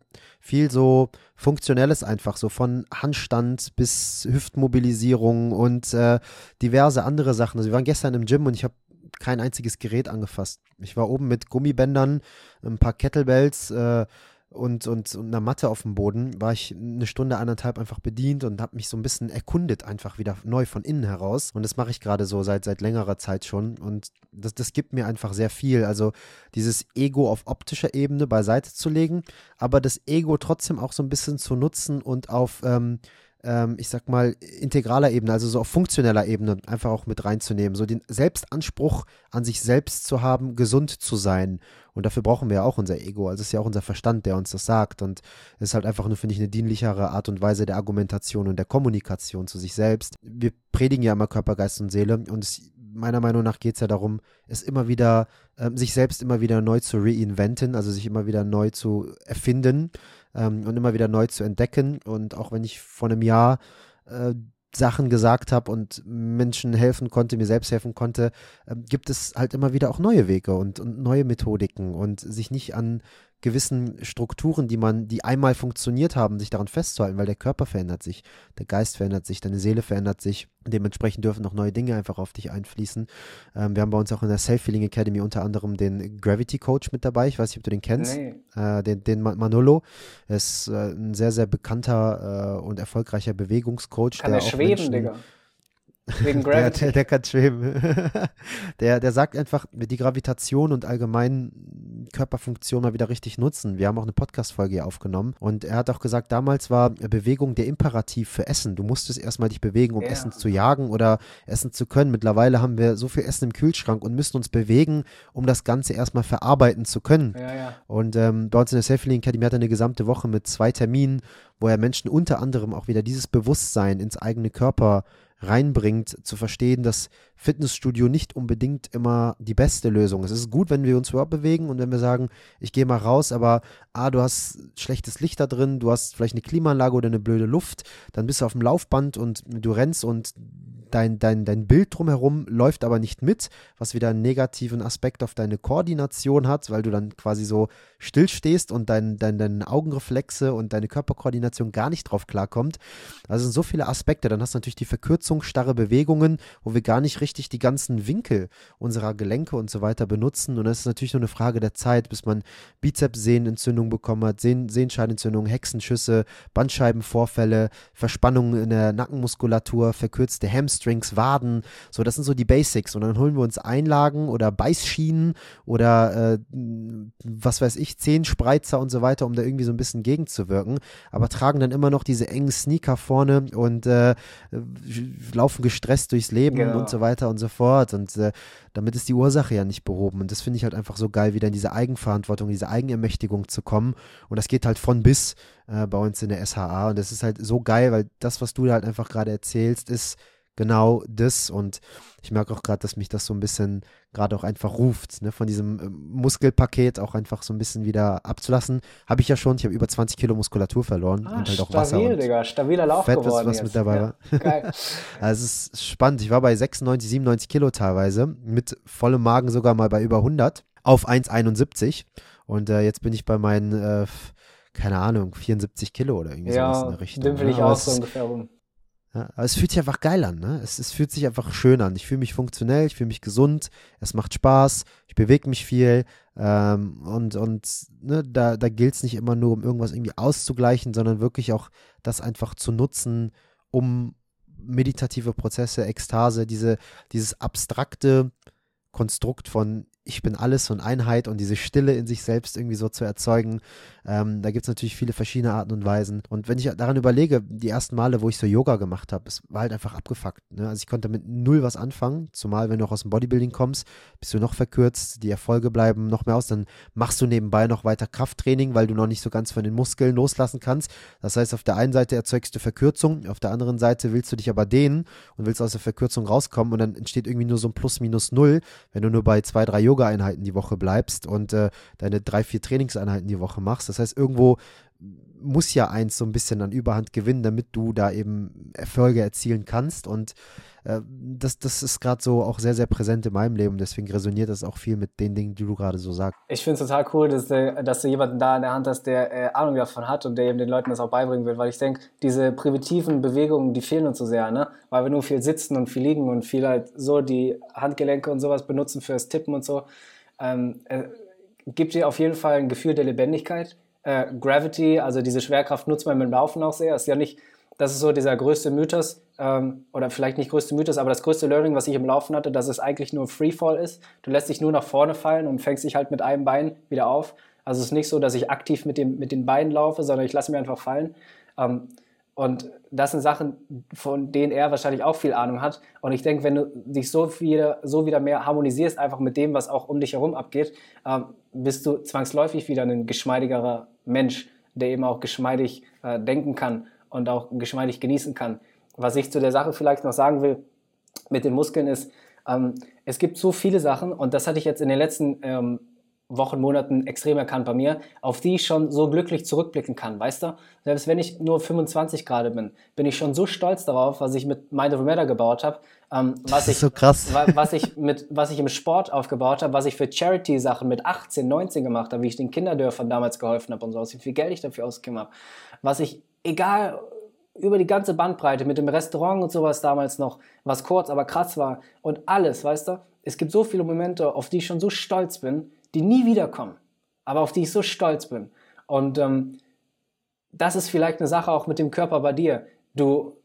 S2: viel so Funktionelles einfach, so von Handstand bis Hüftmobilisierung und äh, diverse andere Sachen. Also wir waren gestern im Gym und ich habe kein einziges Gerät angefasst. Ich war oben mit Gummibändern, ein paar Kettlebells äh, und, und, und einer Matte auf dem Boden, war ich eine Stunde, anderthalb einfach bedient und habe mich so ein bisschen erkundet, einfach wieder neu von innen heraus. Und das mache ich gerade so seit, seit längerer Zeit schon. Und das, das gibt mir einfach sehr viel. Also dieses Ego auf optischer Ebene beiseite zu legen, aber das Ego trotzdem auch so ein bisschen zu nutzen und auf ähm, ähm, ich sag mal, integraler Ebene, also so auf funktioneller Ebene einfach auch mit reinzunehmen. So den Selbstanspruch an sich selbst zu haben, gesund zu sein. Und dafür brauchen wir ja auch unser Ego. Also es ist ja auch unser Verstand, der uns das sagt. Und es ist halt einfach nur, finde ich, eine dienlichere Art und Weise der Argumentation und der Kommunikation zu sich selbst. Wir predigen ja immer Körper, Geist und Seele. Und es, meiner Meinung nach geht es ja darum, es immer wieder, äh, sich selbst immer wieder neu zu reinventen, also sich immer wieder neu zu erfinden ähm, und immer wieder neu zu entdecken. Und auch wenn ich vor einem Jahr äh, Sachen gesagt habe und Menschen helfen konnte, mir selbst helfen konnte, äh, gibt es halt immer wieder auch neue Wege und, und neue Methodiken und sich nicht an gewissen Strukturen, die man, die einmal funktioniert haben, sich daran festzuhalten, weil der Körper verändert sich, der Geist verändert sich, deine Seele verändert sich. Dementsprechend dürfen noch neue Dinge einfach auf dich einfließen. Ähm, wir haben bei uns auch in der Self-Healing Academy unter anderem den Gravity Coach mit dabei. Ich weiß nicht, ob du den kennst. Nee. Äh, den, den Manolo. Er ist äh, ein sehr, sehr bekannter äh, und erfolgreicher Bewegungscoach.
S1: Kann der, der schweben, Menschen, Digga.
S2: Wegen Gravity. Der, der, der kann schweben. der, der sagt einfach, die Gravitation und allgemein Körperfunktion mal wieder richtig nutzen. Wir haben auch eine Podcast-Folge hier aufgenommen und er hat auch gesagt, damals war Bewegung der Imperativ für Essen. Du musstest erstmal dich bewegen, um ja. Essen zu jagen oder Essen zu können. Mittlerweile haben wir so viel Essen im Kühlschrank und müssen uns bewegen, um das Ganze erstmal verarbeiten zu können.
S1: Ja, ja.
S2: Und ähm, bei uns in der Self-Healing Academy hat er eine gesamte Woche mit zwei Terminen, wo er Menschen unter anderem auch wieder dieses Bewusstsein ins eigene Körper reinbringt, zu verstehen, dass Fitnessstudio nicht unbedingt immer die beste Lösung. Es ist gut, wenn wir uns überhaupt bewegen und wenn wir sagen, ich gehe mal raus, aber ah, du hast schlechtes Licht da drin, du hast vielleicht eine Klimaanlage oder eine blöde Luft, dann bist du auf dem Laufband und du rennst und dein, dein, dein Bild drumherum läuft aber nicht mit, was wieder einen negativen Aspekt auf deine Koordination hat, weil du dann quasi so stillstehst und dein, dein, deine Augenreflexe und deine Körperkoordination gar nicht drauf klarkommt. Also sind so viele Aspekte. Dann hast du natürlich die Verkürzung, starre Bewegungen, wo wir gar nicht richtig die ganzen Winkel unserer Gelenke und so weiter benutzen. Und das ist natürlich nur eine Frage der Zeit, bis man Bizepssehnenentzündung bekommen hat, Sehn Sehenscheidenentzündung, Hexenschüsse, Bandscheibenvorfälle, Verspannungen in der Nackenmuskulatur, verkürzte Hamstring Hamstrings, Waden. So, das sind so die Basics. Und dann holen wir uns Einlagen oder Beißschienen oder äh, was weiß ich, Zehenspreizer und so weiter, um da irgendwie so ein bisschen gegenzuwirken. Aber tragen dann immer noch diese engen Sneaker vorne und äh, laufen gestresst durchs Leben genau. und so weiter und so fort. Und äh, damit ist die Ursache ja nicht behoben. Und das finde ich halt einfach so geil, wieder in diese Eigenverantwortung, diese Eigenermächtigung zu kommen. Und das geht halt von bis äh, bei uns in der SHA. Und das ist halt so geil, weil das, was du da halt einfach gerade erzählst, ist genau das. Und ich merke auch gerade, dass mich das so ein bisschen gerade auch einfach ruft, ne? von diesem äh, Muskelpaket auch einfach so ein bisschen wieder abzulassen. Habe ich ja schon, ich habe über 20 Kilo Muskulatur verloren
S1: ah, und halt auch stabil, Wasser. Und Digga, stabiler Lauf
S2: Fett, geworden was, was mit dabei ja, war. Geil. also es ist spannend. Ich war bei 96, 97 Kilo teilweise, mit vollem Magen sogar mal bei über 100 auf 1,71. Und äh, jetzt bin ich bei meinen, äh, keine Ahnung, 74 Kilo oder irgendwie
S1: ja,
S2: sowas
S1: in der Richtung. Ja, will ich auch so ungefähr rum.
S2: Ja, aber es fühlt sich einfach geil an, ne? Es, es fühlt sich einfach schön an. Ich fühle mich funktionell, ich fühle mich gesund, es macht Spaß, ich bewege mich viel ähm, und, und ne, da, da gilt es nicht immer nur, um irgendwas irgendwie auszugleichen, sondern wirklich auch das einfach zu nutzen, um meditative Prozesse, Ekstase, diese, dieses abstrakte Konstrukt von ich bin alles und Einheit und diese Stille in sich selbst irgendwie so zu erzeugen. Ähm, da gibt es natürlich viele verschiedene Arten und Weisen. Und wenn ich daran überlege, die ersten Male, wo ich so Yoga gemacht habe, es war halt einfach abgefuckt. Ne? Also ich konnte mit null was anfangen, zumal wenn du auch aus dem Bodybuilding kommst, bist du noch verkürzt, die Erfolge bleiben noch mehr aus, dann machst du nebenbei noch weiter Krafttraining, weil du noch nicht so ganz von den Muskeln loslassen kannst. Das heißt, auf der einen Seite erzeugst du Verkürzung, auf der anderen Seite willst du dich aber dehnen und willst aus der Verkürzung rauskommen und dann entsteht irgendwie nur so ein Plus minus null, wenn du nur bei zwei, drei Yoga Yoga-Einheiten die Woche bleibst und äh, deine drei, vier Trainingseinheiten die Woche machst. Das heißt, irgendwo muss ja eins so ein bisschen an Überhand gewinnen, damit du da eben Erfolge erzielen kannst. Und äh, das, das ist gerade so auch sehr, sehr präsent in meinem Leben. Deswegen resoniert das auch viel mit den Dingen, die du gerade so sagst.
S1: Ich finde es total cool, dass, du, dass du jemanden da in der Hand hast, der äh, Ahnung davon hat und der eben den Leuten das auch beibringen will. Weil ich denke, diese primitiven Bewegungen, die fehlen uns so sehr, ne? Weil wir nur viel sitzen und viel liegen und viel halt so die Handgelenke und sowas benutzen fürs Tippen und so ähm, äh, gibt dir auf jeden Fall ein Gefühl der Lebendigkeit. Äh, Gravity, also diese Schwerkraft nutzt man mit Laufen auch sehr. Ist ja nicht, das ist so dieser größte Mythos, ähm, oder vielleicht nicht größte Mythos, aber das größte Learning, was ich im Laufen hatte, dass es eigentlich nur Freefall ist. Du lässt dich nur nach vorne fallen und fängst dich halt mit einem Bein wieder auf. Also es ist nicht so, dass ich aktiv mit, dem, mit den Beinen laufe, sondern ich lasse mich einfach fallen. Ähm, Und das sind Sachen, von denen er wahrscheinlich auch viel Ahnung hat. Und ich denke, wenn du dich so, viel, so wieder mehr harmonisierst, einfach mit dem, was auch um dich herum abgeht, ähm, bist du zwangsläufig wieder ein geschmeidigerer Mensch, der eben auch geschmeidig äh, denken kann und auch geschmeidig genießen kann. Was ich zu der Sache vielleicht noch sagen will mit den Muskeln ist, ähm, es gibt so viele Sachen und das hatte ich jetzt in den letzten ähm, Wochen, Monaten extrem erkannt bei mir, auf die ich schon so glücklich zurückblicken kann, weißt du? Selbst wenn ich nur 25 gerade bin, bin ich schon so stolz darauf, was ich mit Mind Over Matter gebaut habe, ähm, was ich,
S2: so
S1: was ich mit, was ich im Sport aufgebaut habe, was ich für Charity-Sachen mit 18, 19 gemacht habe, wie ich den Kinderdörfern damals geholfen habe und so, wie viel Geld ich dafür ausgegeben habe, was ich, egal, über die ganze Bandbreite mit dem Restaurant und sowas damals noch, was kurz, aber krass war und alles, weißt du? Es gibt so viele Momente, auf die ich schon so stolz bin, die nie wiederkommen, aber auf die ich so stolz bin. Und ähm, das ist vielleicht eine Sache auch mit dem Körper bei dir. Du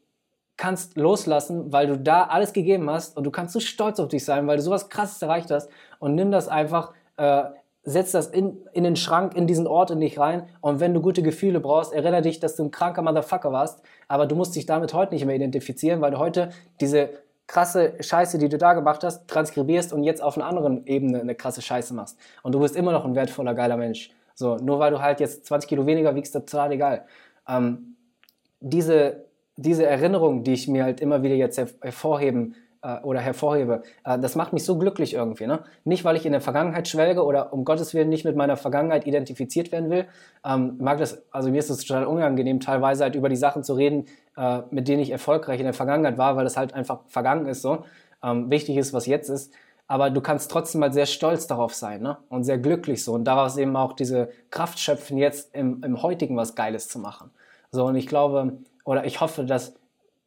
S1: kannst loslassen, weil du da alles gegeben hast und du kannst so stolz auf dich sein, weil du sowas krasses erreicht hast und nimm das einfach, äh, setz das in, in den Schrank, in diesen Ort in dich rein und wenn du gute Gefühle brauchst, erinnere dich, dass du ein kranker Motherfucker warst, aber du musst dich damit heute nicht mehr identifizieren, weil du heute diese krasse Scheiße, die du da gemacht hast, transkribierst und jetzt auf einer anderen Ebene eine krasse Scheiße machst. Und du bist immer noch ein wertvoller, geiler Mensch. So, nur weil du halt jetzt 20 Kilo weniger wiegst, das ist total egal. Ähm, diese, diese Erinnerung, die ich mir halt immer wieder jetzt hervorheben äh, oder hervorhebe, äh, das macht mich so glücklich irgendwie. Ne? Nicht, weil ich in der Vergangenheit schwelge oder um Gottes Willen nicht mit meiner Vergangenheit identifiziert werden will. Ähm, mag das, also mir ist es total unangenehm, teilweise halt über die Sachen zu reden, äh, mit denen ich erfolgreich in der Vergangenheit war, weil es halt einfach vergangen ist so. Ähm, wichtig ist, was jetzt ist. Aber du kannst trotzdem mal sehr stolz darauf sein ne? und sehr glücklich so und daraus eben auch diese Kraft schöpfen, jetzt im, im heutigen was Geiles zu machen. So und ich glaube oder ich hoffe, dass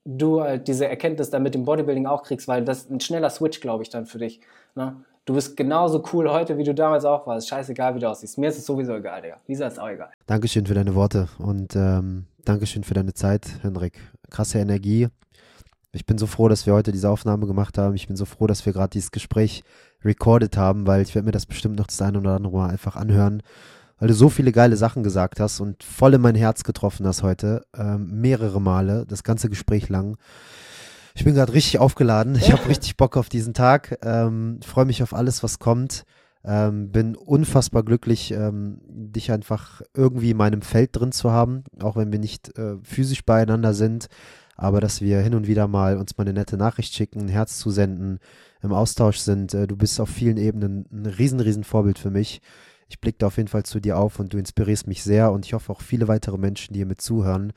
S1: du halt diese Erkenntnis dann mit dem Bodybuilding auch kriegst, weil das ist ein schneller Switch, glaube ich, dann für dich. Ne? Du bist genauso cool heute, wie du damals auch warst. Scheißegal, wie du aussiehst. Mir ist es sowieso egal, Digga. Lisa ist auch egal.
S2: Dankeschön für deine Worte und ähm, Dankeschön für deine Zeit, Henrik. Krasse Energie. Ich bin so froh, dass wir heute diese Aufnahme gemacht haben. Ich bin so froh, dass wir gerade dieses Gespräch recorded haben, weil ich werde mir das bestimmt noch das eine oder andere Mal einfach anhören, weil du so viele geile Sachen gesagt hast und voll in mein Herz getroffen hast heute, ähm, mehrere Male, das ganze Gespräch lang. Ich bin gerade richtig aufgeladen. Ich habe richtig Bock auf diesen Tag. Ähm, Freue mich auf alles, was kommt. Ähm, bin unfassbar glücklich, ähm, dich einfach irgendwie in meinem Feld drin zu haben, auch wenn wir nicht äh, physisch beieinander sind, aber dass wir hin und wieder mal uns mal eine nette Nachricht schicken, ein Herz zusenden, im Austausch sind. Äh, du bist auf vielen Ebenen ein riesen, riesen Vorbild für mich. Ich blicke da auf jeden Fall zu dir auf und du inspirierst mich sehr und ich hoffe auch viele weitere Menschen, die hier mit zuhören.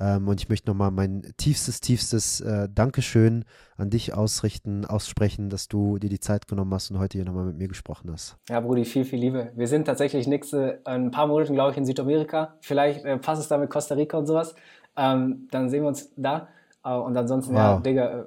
S2: Ähm, und ich möchte nochmal mein tiefstes, tiefstes äh, Dankeschön an dich ausrichten, aussprechen, dass du dir die Zeit genommen hast und heute hier nochmal mit mir gesprochen hast.
S1: Ja, Brudi, viel, viel Liebe. Wir sind tatsächlich nächste, ein paar Monate, glaube ich, in Südamerika. Vielleicht äh, passt es da mit Costa Rica und sowas. Ähm, dann sehen wir uns da. Uh, und ansonsten, wow. ja, Digga, äh,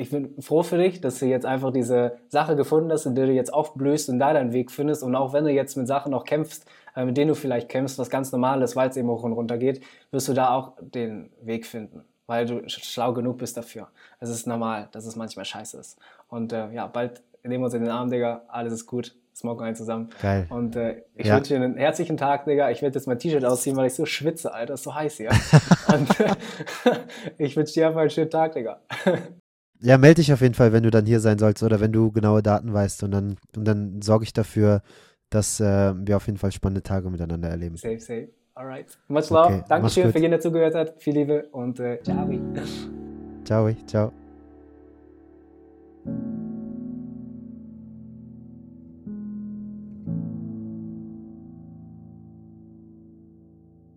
S1: ich bin froh für dich, dass du jetzt einfach diese Sache gefunden hast, in der du jetzt aufblößt und da deinen Weg findest. Und auch wenn du jetzt mit Sachen noch kämpfst, äh, mit denen du vielleicht kämpfst, was ganz normal ist, weil es eben hoch und runter geht, wirst du da auch den Weg finden, weil du schlau genug bist dafür. Es ist normal, dass es manchmal scheiße ist. Und äh, ja, bald nehmen wir uns in den Arm, Digga. Alles ist gut. Smoken ein zusammen.
S2: Geil.
S1: Und äh, ich ja. wünsche dir einen herzlichen Tag, Digga. Ich werde jetzt mein T-Shirt ausziehen, weil ich so schwitze, Alter. Es ist so heiß hier. und äh, ich wünsche dir einfach einen schönen Tag, Digga.
S2: Ja, melde dich auf jeden Fall, wenn du dann hier sein sollst oder wenn du genaue Daten weißt und dann, und dann sorge ich dafür, dass äh, wir auf jeden Fall spannende Tage miteinander erleben.
S1: Safe, safe. Alright. Much love. Okay, Dankeschön für jeden, der zugehört hat. Viel Liebe und äh, ciao.
S2: Ciao, ciao.